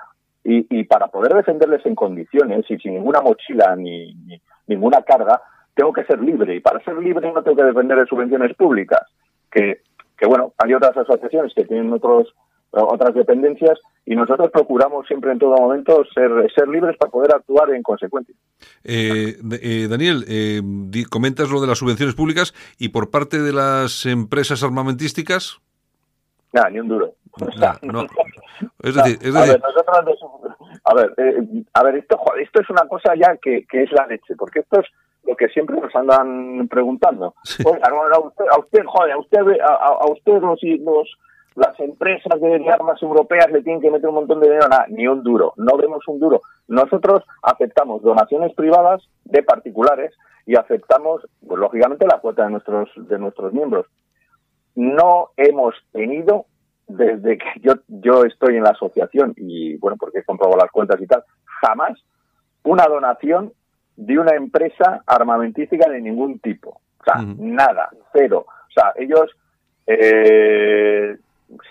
Y, y para poder defenderles en condiciones y sin ninguna mochila ni, ni, ninguna carga, tengo que ser libre. Y para ser libre no tengo que depender de subvenciones públicas. Que, que bueno, hay otras asociaciones que tienen otros otras dependencias y nosotros procuramos siempre en todo momento ser, ser libres para poder actuar en consecuencia. Eh, eh, Daniel, eh, comentas lo de las subvenciones públicas y por parte de las empresas armamentísticas. Nada, ni un duro. Nah, no. Es decir, es decir... A ver, nosotros, a ver, eh, a ver esto, joder, esto es una cosa ya que, que es la leche, porque esto es lo que siempre nos andan preguntando. Sí. Oiga, a usted, a usted, joder, a usted, a, a usted los, los las empresas de, armas europeas le tienen que meter un montón de dinero, nada, ni un duro, no vemos un duro. Nosotros aceptamos donaciones privadas de particulares y aceptamos, pues, lógicamente, la cuota de nuestros, de nuestros miembros. No hemos tenido, desde que yo, yo estoy en la asociación y, bueno, porque he comprobado las cuentas y tal, jamás una donación de una empresa armamentística de ningún tipo. O sea, uh -huh. nada, cero. O sea, ellos eh,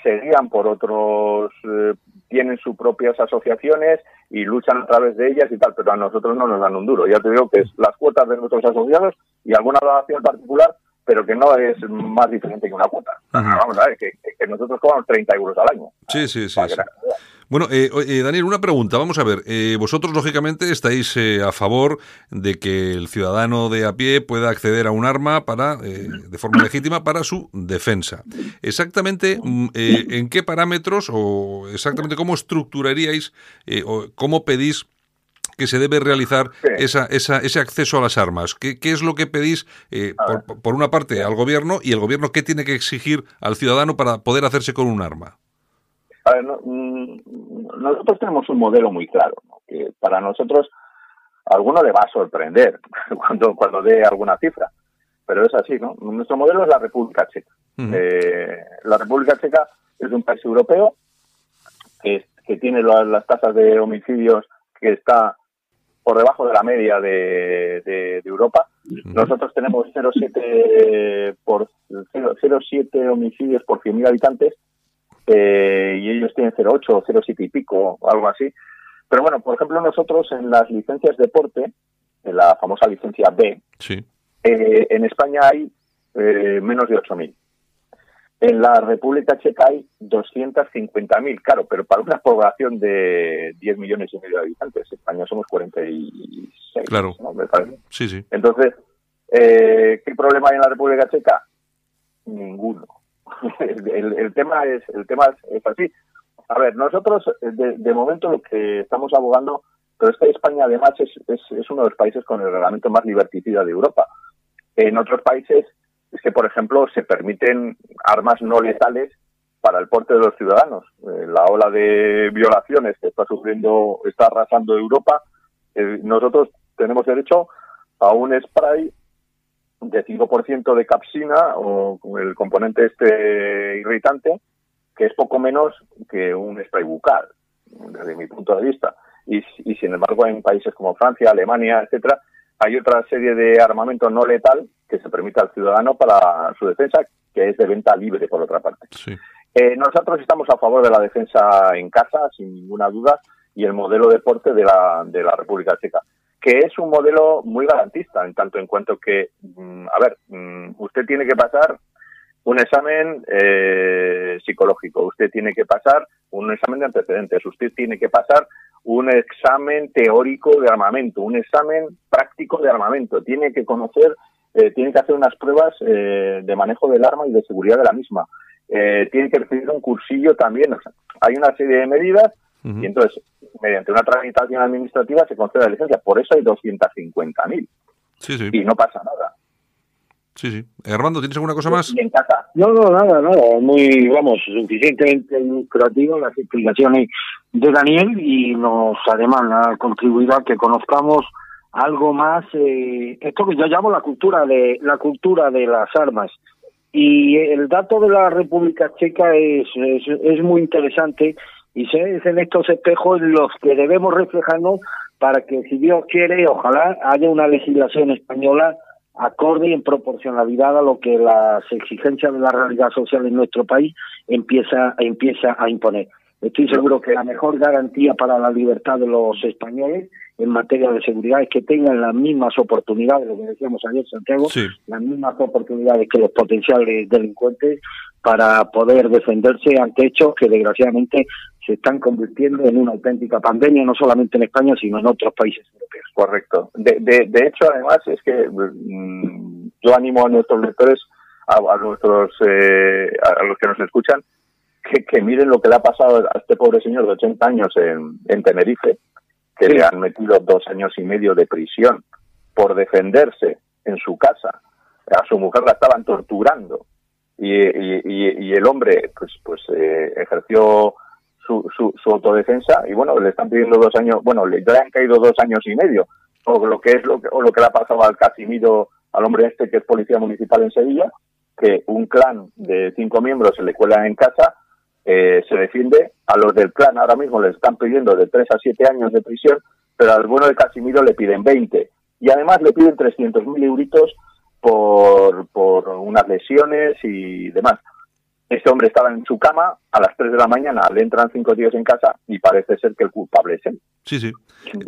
se guían por otros, eh, tienen sus propias asociaciones y luchan a través de ellas y tal, pero a nosotros no nos dan un duro. Ya te digo que es las cuotas de nuestros asociados y alguna donación particular, pero que no es más diferente que una cuota. Ajá. Vamos a ver, que, que, nosotros cobramos 30 euros al año. Sí, sí, sí. sí. Bueno, eh, eh, Daniel, una pregunta. Vamos a ver. Eh, vosotros, lógicamente, estáis a favor de que el ciudadano de a pie pueda acceder a un arma para, de forma legítima para su defensa. Exactamente, mm, ¿en qué parámetros o exactamente cómo estructuraríais o cómo pedís que se debe realizar sí. esa, esa, ese acceso a las armas? ¿Qué, qué es lo que pedís, eh, por, por, una parte, al gobierno y el gobierno qué tiene que exigir al ciudadano para poder hacerse con un arma? A ver, no, mm, nosotros tenemos un modelo muy claro, ¿no? que para nosotros a alguno le va a sorprender cuando, cuando dé alguna cifra, pero es así, ¿no? Nuestro modelo es la República Checa. Uh -huh. eh, la República Checa es un país europeo que, que tiene las, las tasas de homicidios que está por debajo de la media de, de, de Europa. Nosotros tenemos 0,7 por 0,7 homicidios por 100.000 habitantes eh, y ellos tienen 0,8 o 0,7 y pico algo así. Pero bueno, por ejemplo, nosotros en las licencias deporte, en la famosa licencia B, sí. eh, en España hay eh, menos de 8.000. En la República Checa hay 250.000, claro, pero para una población de 10 millones y medio de habitantes, España somos 46. Claro. ¿no? Me parece. Sí, sí. Entonces, Eh, ¿Qué problema hay en la República Checa? Ninguno. el, tema es el tema es, así. A ver, nosotros de, momento lo que estamos abogando, pero es que España además es, es, uno de los países con el reglamento más liberticida de Europa. En otros países es que, por ejemplo, se permiten armas no letales para el porte de los ciudadanos. Eh, la ola de violaciones que está sufriendo, está arrasando Europa, eh, nosotros tenemos derecho a un spray de 5% de capsina o el componente este irritante, que es poco menos que un spray bucal, desde mi punto de vista. Y, y sin embargo, en países como Francia, Alemania, etcétera, hay otra serie de armamento no letal que se permite al ciudadano para su defensa, que es de venta libre, por otra parte. Eh, nosotros estamos a favor de la defensa en casa, sin ninguna duda, y el modelo de deporte de la, de la República Checa, que es un modelo muy garantista, en tanto en cuanto que, mm, a ver, mm, usted tiene que pasar un examen eh, psicológico, usted tiene que pasar un examen de antecedentes, usted tiene que pasar un examen teórico de armamento, un examen práctico de armamento, tiene que conocer eh, tiene que hacer unas pruebas eh, de manejo del arma y de seguridad de la misma. Eh, tiene que recibir un cursillo también. hay una serie de medidas y entonces, mediante una tramitación administrativa se concede la licencia. Por eso hay 250.000. Sí, sí. Y no pasa nada. Sí, sí. Armando, ¿tienes alguna cosa más? No, no, nada, nada. Muy, vamos, suficientemente creativo las explicaciones de Daniel y nos además ha contribuido a que conozcamos algo más eh, esto que yo llamo la cultura de la cultura de las armas. Y el dato de la República Checa es, es, muy interesante y es en estos espejos los que debemos reflejarnos para que si Dios quiere ojalá haya una legislación española acorde y en proporcionalidad a lo que las exigencias de la realidad social en nuestro país empieza empieza a imponer Estoy seguro que la mejor garantía para la libertad de los españoles en materia de seguridad es que tengan las mismas oportunidades, lo que decíamos ayer, Santiago, las mismas oportunidades que los potenciales delincuentes para poder defenderse ante hechos que desgraciadamente se están convirtiendo en una auténtica pandemia, no solamente en España, sino en otros países europeos. Correcto. De, de, hecho, además, es que mm, yo animo a nuestros lectores, a, nuestros, eh, a los que nos escuchan, que, miren lo que le ha pasado a este pobre señor de 80 años en, en Tenerife, que le han metido dos años y medio de prisión por defenderse en su casa. A su mujer la estaban torturando. Y, y, y el hombre pues pues eh, ejerció su, su, su, autodefensa y bueno le están pidiendo dos años bueno le, le han caído dos años y medio. O lo que es lo que, o lo que le ha pasado al Casimiro al hombre este que es policía municipal en Sevilla que un clan de cinco miembros se le cuela en casa eh, se defiende. A los del clan ahora mismo les están pidiendo de 3 a 7 años de prisión, pero al bueno de Casimiro le piden 20. Y además le piden 300.000 euritos por, por unas lesiones y demás. Este hombre estaba en su cama a las 3 de la mañana, le entran cinco días en casa y parece ser que el culpable es él. Sí, sí.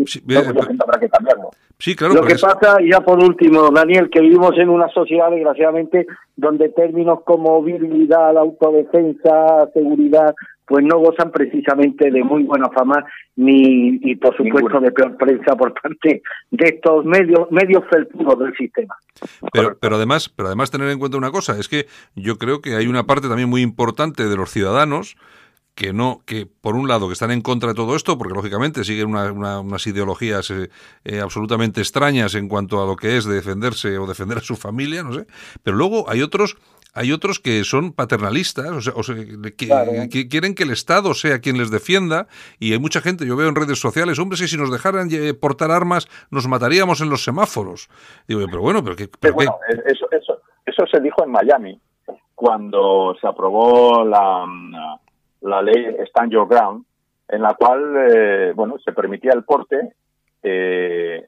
sí eh, habrá que cambiarlo. Sí, claro. Lo que pasa, ya por último, Daniel, que vivimos en una sociedad, desgraciadamente, donde términos como virilidad, autodefensa, seguridad, pues no gozan precisamente de muy buena fama ni y por supuesto de peor prensa por parte de estos medios medios felpudos del sistema. Pero, pero además, pero además tener en cuenta una cosa, es que yo creo que hay una parte también muy importante de los ciudadanos que no, que por un lado que están en contra de todo esto, porque lógicamente siguen unas ideologías eh, eh, absolutamente extrañas en cuanto a lo que es defenderse o defender a su familia, no sé, pero luego hay otros hay otros que son paternalistas, o sea, que, quieren que el Estado sea quien les defienda, y hay mucha gente, yo veo en redes sociales, hombre, si nos dejaran portar armas, nos mataríamos en los semáforos. Digo, pero bueno, pero, ¿qué, bueno, Eso, eso, eso se dijo en Miami, cuando se aprobó la, la ley Stand Your Ground, en la cual, eh, bueno, se permitía el porte eh,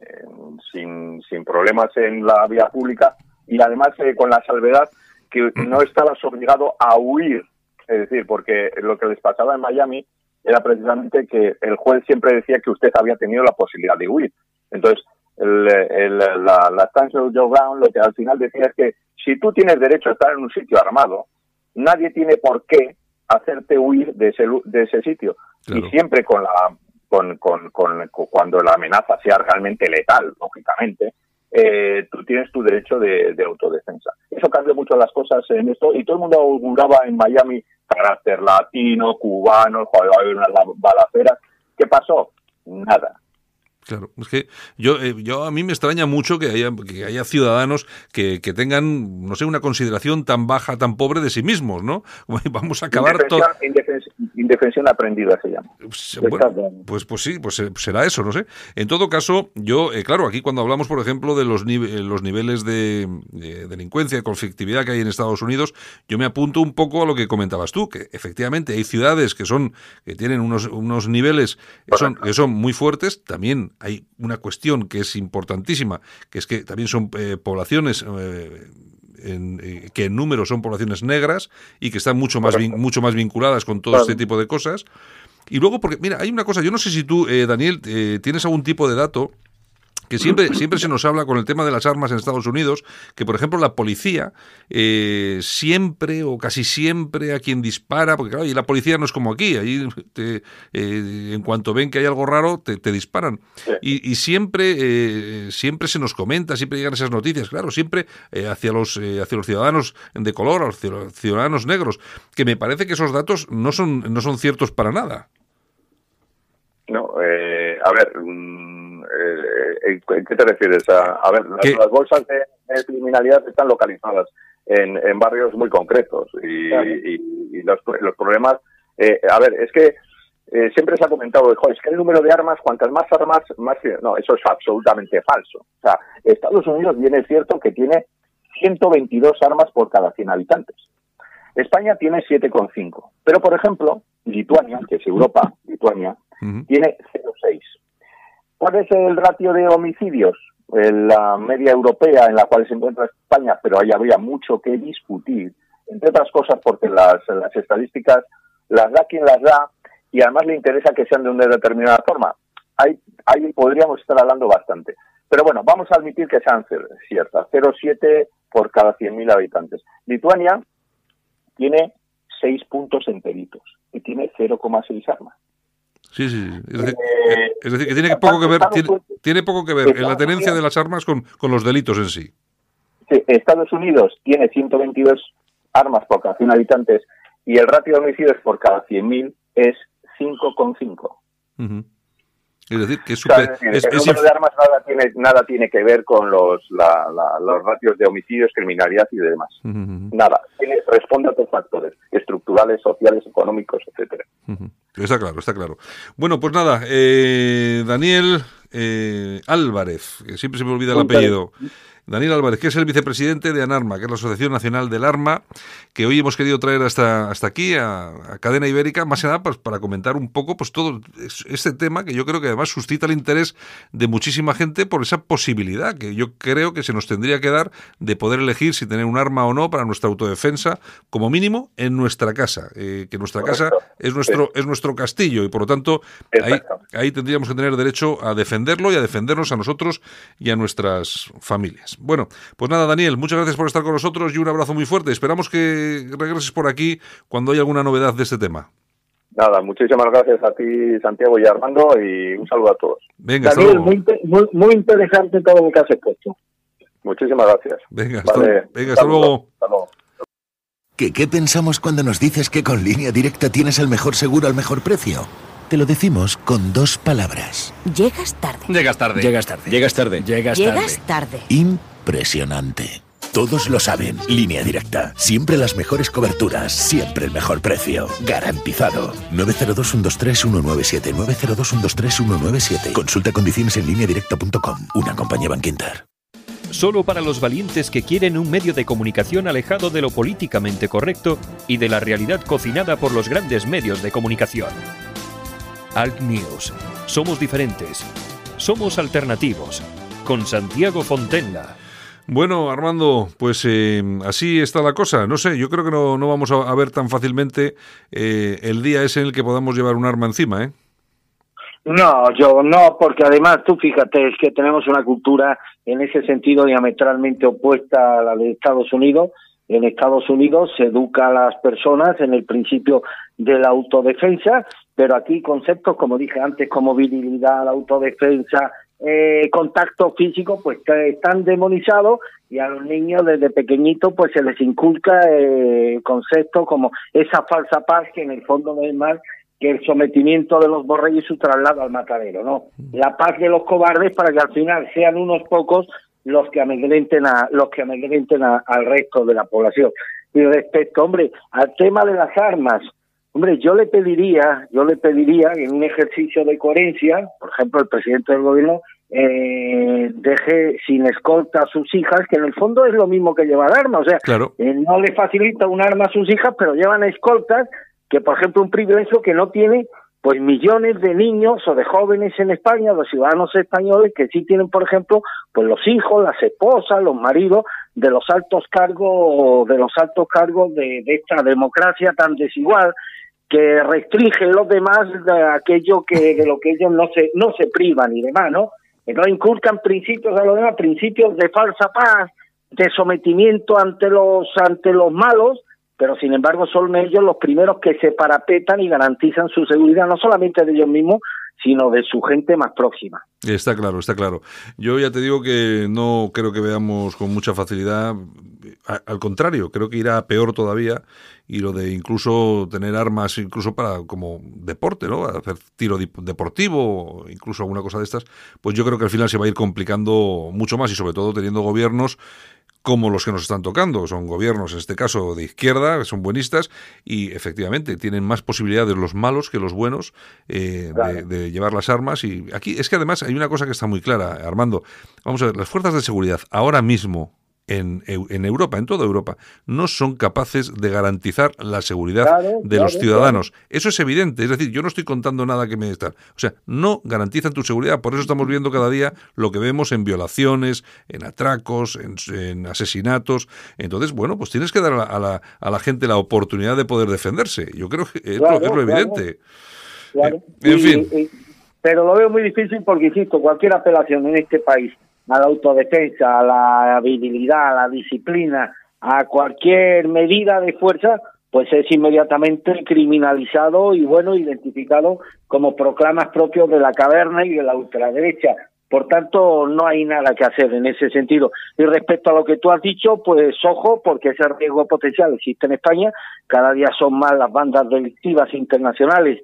sin, sin problemas en la vía pública y además eh, con la salvedad que no estabas obligado a huir, es decir, porque lo que les pasaba en Miami era precisamente que el juez siempre decía que usted había tenido la posibilidad de huir. Entonces, el, la, la estancia de Joe Brown lo que al final decía es que si tú tienes derecho a estar en un sitio armado, nadie tiene por qué hacerte huir de ese, de ese sitio. Y siempre con la, con, con, con, cuando la amenaza sea realmente letal, lógicamente, eh, tú tienes tu derecho de, autodefensa. Eso cambió mucho las cosas en esto y todo el mundo auguraba en Miami carácter latino, cubano, va a haber una balacera. ¿Qué pasó? Nada. Claro, es que yo, eh, yo a mí me extraña mucho que haya, que haya ciudadanos que, que, tengan, no sé, una consideración tan baja, tan pobre de sí mismos, ¿no? Vamos a acabar todo. Indefensión, aprendida se llama. Pues, pues, pues, sí, pues eh, será eso, no sé. En todo caso, yo, eh, claro, aquí cuando hablamos, por ejemplo, de los, los niveles de, delincuencia, de conflictividad que hay en Estados Unidos, yo me apunto un poco a lo que comentabas tú, que efectivamente hay ciudades que son, que tienen unos, unos niveles que son, que son muy fuertes, también hay una cuestión que es importantísima, que es que también son eh, poblaciones eh, eh, que en número son poblaciones negras y que están mucho más, mucho más vinculadas con todo este tipo de cosas. Y luego, porque, mira, hay una cosa, yo no sé si tú, Daniel, tienes algún tipo de dato que siempre, siempre se nos habla con el tema de las armas en Estados Unidos, que por ejemplo la policía eh, siempre o casi siempre a quien dispara, porque claro, y la policía no es como aquí, ahí eh, en cuanto ven que hay algo raro te, disparan. Y, siempre, eh, siempre se nos comenta, siempre llegan esas noticias, claro, siempre hacia, los, hacia los ciudadanos de color, hacia los ciudadanos negros, que me parece que esos datos no son, no son ciertos para nada. No, a ver, mm, eh, ¿En qué te refieres? A, ver, las, bolsas de, criminalidad están localizadas en, barrios muy concretos y, los, problemas. Eh, a ver, es que eh, siempre se ha comentado, es que el número de armas, cuantas más armas, más. No, eso es absolutamente falso. O sea, Estados Unidos, bien es cierto que tiene 122 armas por cada 100 habitantes. España tiene 7,5. Pero, por ejemplo, Lituania, que es Europa, Lituania, tiene 0,6. ¿Cuál es el ratio de homicidios? la media europea en la cual se encuentra España, pero ahí habría mucho que discutir, entre otras cosas porque las, estadísticas las da quien las da y además le interesa que sean de una determinada forma. Ahí, ahí podríamos estar hablando bastante. Pero bueno, vamos a admitir que sean ciertas, 0,7 por cada 100.000 habitantes. Lituania tiene 6 puntos enteritos y tiene 0,6 armas. Sí, sí. Eh, es decir, que tiene poco que ver, tiene, poco que ver en la tenencia de las armas con, los delitos en sí. Sí, Estados Unidos tiene 122 armas por cada 100 habitantes y el ratio de homicidios por cada 100.000 es 5,5. Es decir, que es, el número de armas nada tiene, nada tiene que ver con los, los ratios de homicidios, criminalidad y demás. Nada. responde a otros factores estructurales, sociales, económicos, etcétera. Está claro, está claro. Bueno, pues nada, eh, Daniel eh, Álvarez, que siempre se me olvida el apellido. Daniel Álvarez, que es el vicepresidente de ANARMA, que es la Asociación Nacional del Arma, que hoy hemos querido traer hasta, hasta aquí, a, Cadena Ibérica, más que nada pues, para comentar un poco pues todo este tema que yo creo que además suscita el interés de muchísima gente por esa posibilidad que yo creo que se nos tendría que dar de poder elegir si tener un arma o no para nuestra autodefensa, como mínimo en nuestra casa, eh, que nuestra casa es nuestro, es nuestro castillo y por lo tanto ahí, ahí tendríamos que tener derecho a defenderlo y a defendernos a nosotros y a nuestras familias. Bueno, pues nada, Daniel, muchas gracias por estar con nosotros y un abrazo muy fuerte. Esperamos que regreses por aquí cuando haya alguna novedad de este tema. Nada, muchísimas gracias a ti, Santiago y Armando, y un saludo a todos. Venga, Daniel, muy, interesante todo lo que has expuesto. Muchísimas gracias. Venga, hasta, venga, hasta luego. Hasta luego. ¿Qué, ¿Qué pensamos cuando nos dices que con línea directa tienes el mejor seguro al mejor precio? Te lo decimos con dos palabras. Llegas tarde. Llegas tarde. Llegas tarde. Llegas tarde. Llegas tarde. Llegas tarde. Impresionante. Todos lo saben. Línea directa. Siempre las mejores coberturas. Siempre el mejor precio. Garantizado. 902-123-197. 902-123-197. Consulta condiciones en línea directa.com. Una compañía Banquinter. Solo para los valientes que quieren un medio de comunicación alejado de lo políticamente correcto y de la realidad cocinada por los grandes medios de comunicación. Alt News. Somos diferentes. Somos alternativos. Con Santiago Fontenla. Bueno, Armando, pues eh, así está la cosa. No sé, yo creo que no, no vamos a, ver tan fácilmente eh, el día ese en el que podamos llevar un arma encima, ¿eh? No, yo no, porque además tú fíjate, es que tenemos una cultura en ese sentido diametralmente opuesta a la de Estados Unidos. En Estados Unidos se educa a las personas en el principio de la autodefensa pero aquí conceptos, como dije antes, como virilidad, autodefensa, eh, contacto físico, pues están demonizados y a los niños desde pequeñitos pues se les inculca eh, conceptos como esa falsa paz que en el fondo no es más que el sometimiento de los borregos y su traslado al matadero, ¿no? La paz de los cobardes para que al final sean unos pocos los que amedrenten a los que amedrenten al resto de la población. Y respecto, hombre, al tema de las armas, Hombre, yo le pediría, yo le pediría en un ejercicio de coherencia, por ejemplo, el presidente del gobierno eh, deje sin escolta a sus hijas, que en el fondo es lo mismo que llevar armas, o sea, eh, no le facilita un arma a sus hijas, pero llevan escoltas, que por ejemplo un privilegio que no tiene pues millones de niños o de jóvenes en España, los ciudadanos españoles que sí tienen, por ejemplo, pues los hijos, las esposas, los maridos de los altos cargos, de los altos cargos de esta democracia tan desigual que restringen los demás de aquello que de lo que ellos no se no se privan y demás, ¿no? Entonces inculcan principios a los demás, principios de falsa paz, de sometimiento ante los ante los malos, pero sin embargo son ellos los primeros que se parapetan y garantizan su seguridad no solamente de ellos mismos, sino de su gente más próxima. Está claro, está claro. Yo ya te digo que no creo que veamos con mucha facilidad, al contrario, creo que irá peor todavía y lo de incluso tener armas incluso para como deporte, ¿no? Hacer tiro deportivo, incluso alguna cosa de estas, pues yo creo que al final se va a ir complicando mucho más y sobre todo teniendo gobiernos como los que nos están tocando. Son gobiernos, en este caso, de izquierda, son buenistas y efectivamente tienen más posibilidades los malos que los buenos eh, de, llevar las armas. Y aquí es que además hay una cosa que está muy clara, Armando. Vamos a ver, las fuerzas de seguridad ahora mismo en, en, Europa, en toda Europa, no son capaces de garantizar la seguridad de los ciudadanos. Eso es evidente, es decir, yo no estoy contando nada que me está. O sea, no garantizan tu seguridad, por eso estamos viendo cada día lo que vemos en violaciones, en atracos, en, asesinatos. Entonces, bueno, pues tienes que dar a la, a la, gente la oportunidad de poder defenderse. Yo creo que es, lo, evidente. Eh, en fin. pero lo veo muy difícil porque, insisto, cualquier apelación en este país a la autodefensa, a la habilidad, a la disciplina, a cualquier medida de fuerza, pues es inmediatamente criminalizado y bueno, identificado como proclamas propios de la caverna y de la ultraderecha. Por tanto, no hay nada que hacer en ese sentido. Y respecto a lo que tú has dicho, pues ojo, porque ese riesgo potencial existe en España. Cada día son más las bandas delictivas internacionales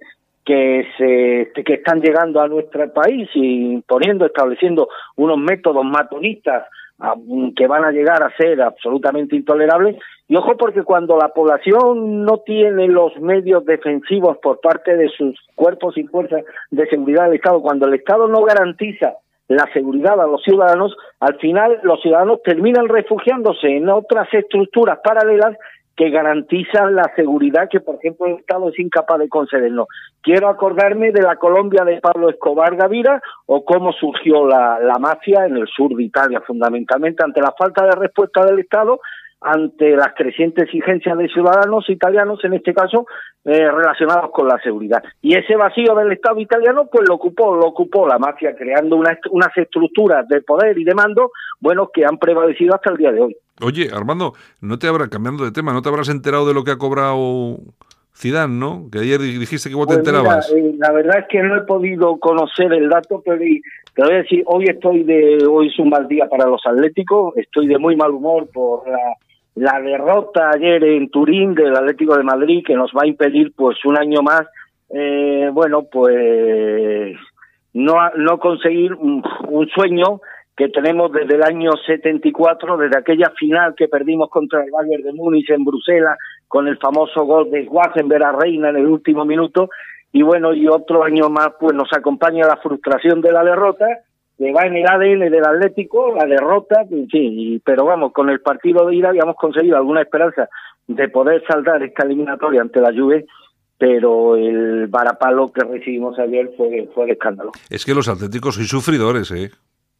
que se que están llegando a nuestro país y imponiendo, estableciendo unos métodos matonistas ah, que van a llegar a ser absolutamente intolerables. Y ojo porque cuando la población no tiene los medios defensivos por parte de sus cuerpos y fuerzas de seguridad del Estado, cuando el Estado no garantiza la seguridad a los ciudadanos, al final los ciudadanos terminan refugiándose en otras estructuras paralelas que garantizan la seguridad que, por ejemplo, el Estado es incapaz de concedernos. Quiero acordarme de la Colombia de Pablo Escobar Gavira o cómo surgió la, la mafia en el sur de Italia, fundamentalmente ante la falta de respuesta del Estado ante las crecientes exigencias de ciudadanos italianos, en este caso, eh, relacionados con la seguridad. Y ese vacío del Estado italiano, pues lo ocupó, lo ocupó la mafia, creando unas estructuras de poder y de mando, bueno, que han prevalecido hasta el día de hoy. Oye, Armando, no te habrá, cambiando de tema, no te habrás enterado de lo que ha cobrado Zidane, ¿no? Que ayer dijiste que vos te pues enterabas. Eh, la verdad es que no he podido conocer el dato, pero te voy a decir, hoy estoy de, hoy es un mal día para los atléticos, estoy de muy mal humor por la la derrota ayer en Turín del Atlético de Madrid que nos va a impedir pues un año más eh, bueno pues no no conseguir un, sueño que tenemos desde el año 74 desde aquella final que perdimos contra el Bayern de Múnich en Bruselas con el famoso gol de Schwarzenberg a Reina en el último minuto y bueno y otro año más pues nos acompaña la frustración de la derrota que va en el ADN del Atlético, la derrota, sí, pero vamos, con el partido de ida habíamos conseguido alguna esperanza de poder saldar esta eliminatoria ante la Juve, pero el varapalo que recibimos ayer fue, fue de escándalo. Es que los Atléticos son sufridores, ¿eh?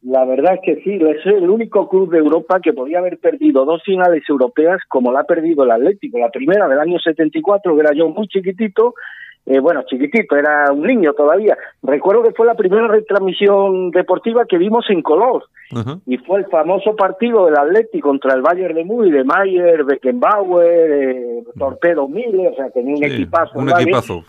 La verdad es que sí, es el único club de Europa que podía haber perdido dos finales europeas como la ha perdido el Atlético. La primera del año 74, que era yo muy chiquitito, eh, bueno, chiquitito, era un niño todavía. Recuerdo que fue la primera retransmisión deportiva que vimos en color. Y fue el famoso partido del Atlético contra el Bayern de Múnich, de Mayer, Beckenbauer, eh, Torpedo Miller, o sea, tenía un equipazo. Un equipazo.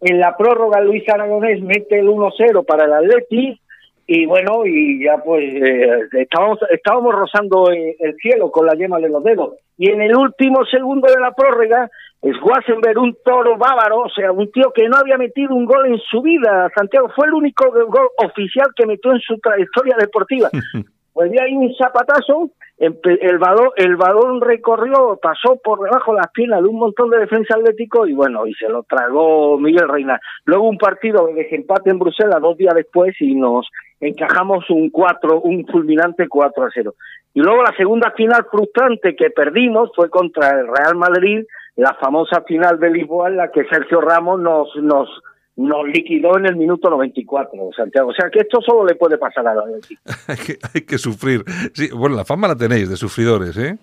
En la prórroga Luis Aragonés mete el 1-0 para el Atlético y bueno, y ya pues eh, estábamos, estábamos rozando el cielo con la yema de los dedos. Y en el último segundo de la prórroga, Schwarzenberg, un toro bávaro, o sea, un tío que no había metido un gol en su vida, Santiago, fue el único gol oficial que metió en su trayectoria deportiva. pues de ahí un zapatazo, el balón, el balón recorrió, pasó por debajo de las piernas de un montón de defensa atlético y bueno, y se lo tragó Miguel Reina. Luego un partido de desempate en Bruselas dos días después y nos encajamos un cuatro, un fulminante 4 a 0. Y luego la segunda final frustrante que perdimos fue contra el Real Madrid, la famosa final de Lisboa en la que Sergio Ramos nos, nos nos liquidó en el minuto 94, Santiago. O sea que esto solo le puede pasar a la hay, que, hay que sufrir. Sí, bueno, la fama la tenéis de sufridores, ¿eh?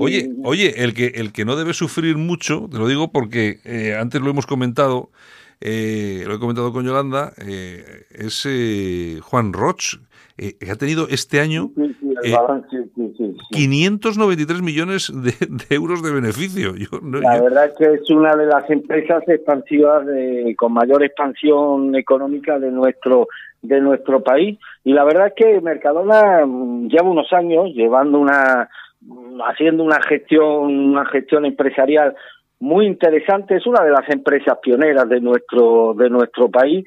Oye, oye, el que, el que no debe sufrir mucho, te lo digo porque eh, antes lo hemos comentado, eh, lo he comentado con Yolanda, eh, es eh, Juan Roch, eh, ha tenido este año 593 millones de, euros de beneficio. la verdad es que es una de las empresas expansivas de, con mayor expansión económica de nuestro de nuestro país. Y la verdad es que Mercadona mm, lleva unos años llevando una haciendo una gestión una gestión empresarial muy interesante. Es una de las empresas pioneras de nuestro de nuestro país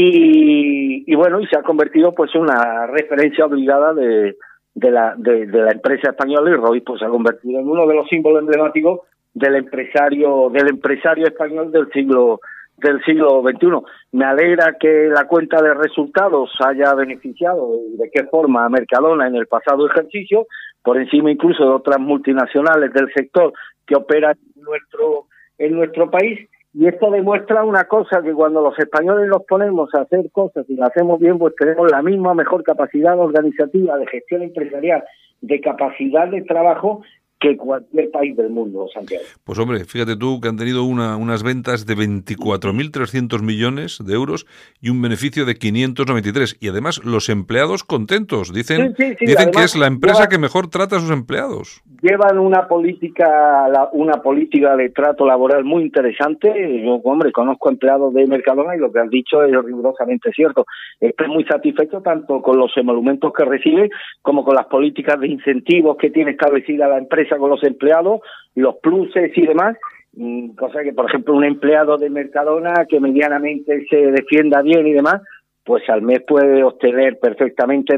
y, y bueno, y se ha convertido pues en una referencia obligada de, de, la, de, la empresa española y Roy pues se ha convertido en uno de los símbolos emblemáticos del empresario del empresario español del siglo del siglo XXI. Me alegra que la cuenta de resultados haya beneficiado de qué forma a Mercadona en el pasado ejercicio, por encima incluso de otras multinacionales del sector que operan en nuestro en nuestro país y esto demuestra una cosa, que cuando los españoles nos ponemos a hacer cosas y lo hacemos bien, pues tenemos la misma mejor capacidad organizativa, de gestión empresarial, de capacidad de trabajo que cualquier país del mundo, Santiago. Pues hombre, fíjate tú que han tenido una, unas ventas de 24.300 millones de euros y un beneficio de 593. Y además los empleados contentos. Dicen, dicen que es la empresa que mejor trata a sus empleados. Llevan una política, una política de trato laboral muy interesante. Yo, hombre, conozco empleados de Mercadona y lo que han dicho es rigurosamente cierto. Estoy muy satisfecho tanto con los emolumentos que recibe como con las políticas de incentivos que tiene establecida la empresa con los empleados, los pluses y demás, mm, cosa que, por ejemplo, un empleado de Mercadona que medianamente se defienda bien y demás, pues al mes puede obtener perfectamente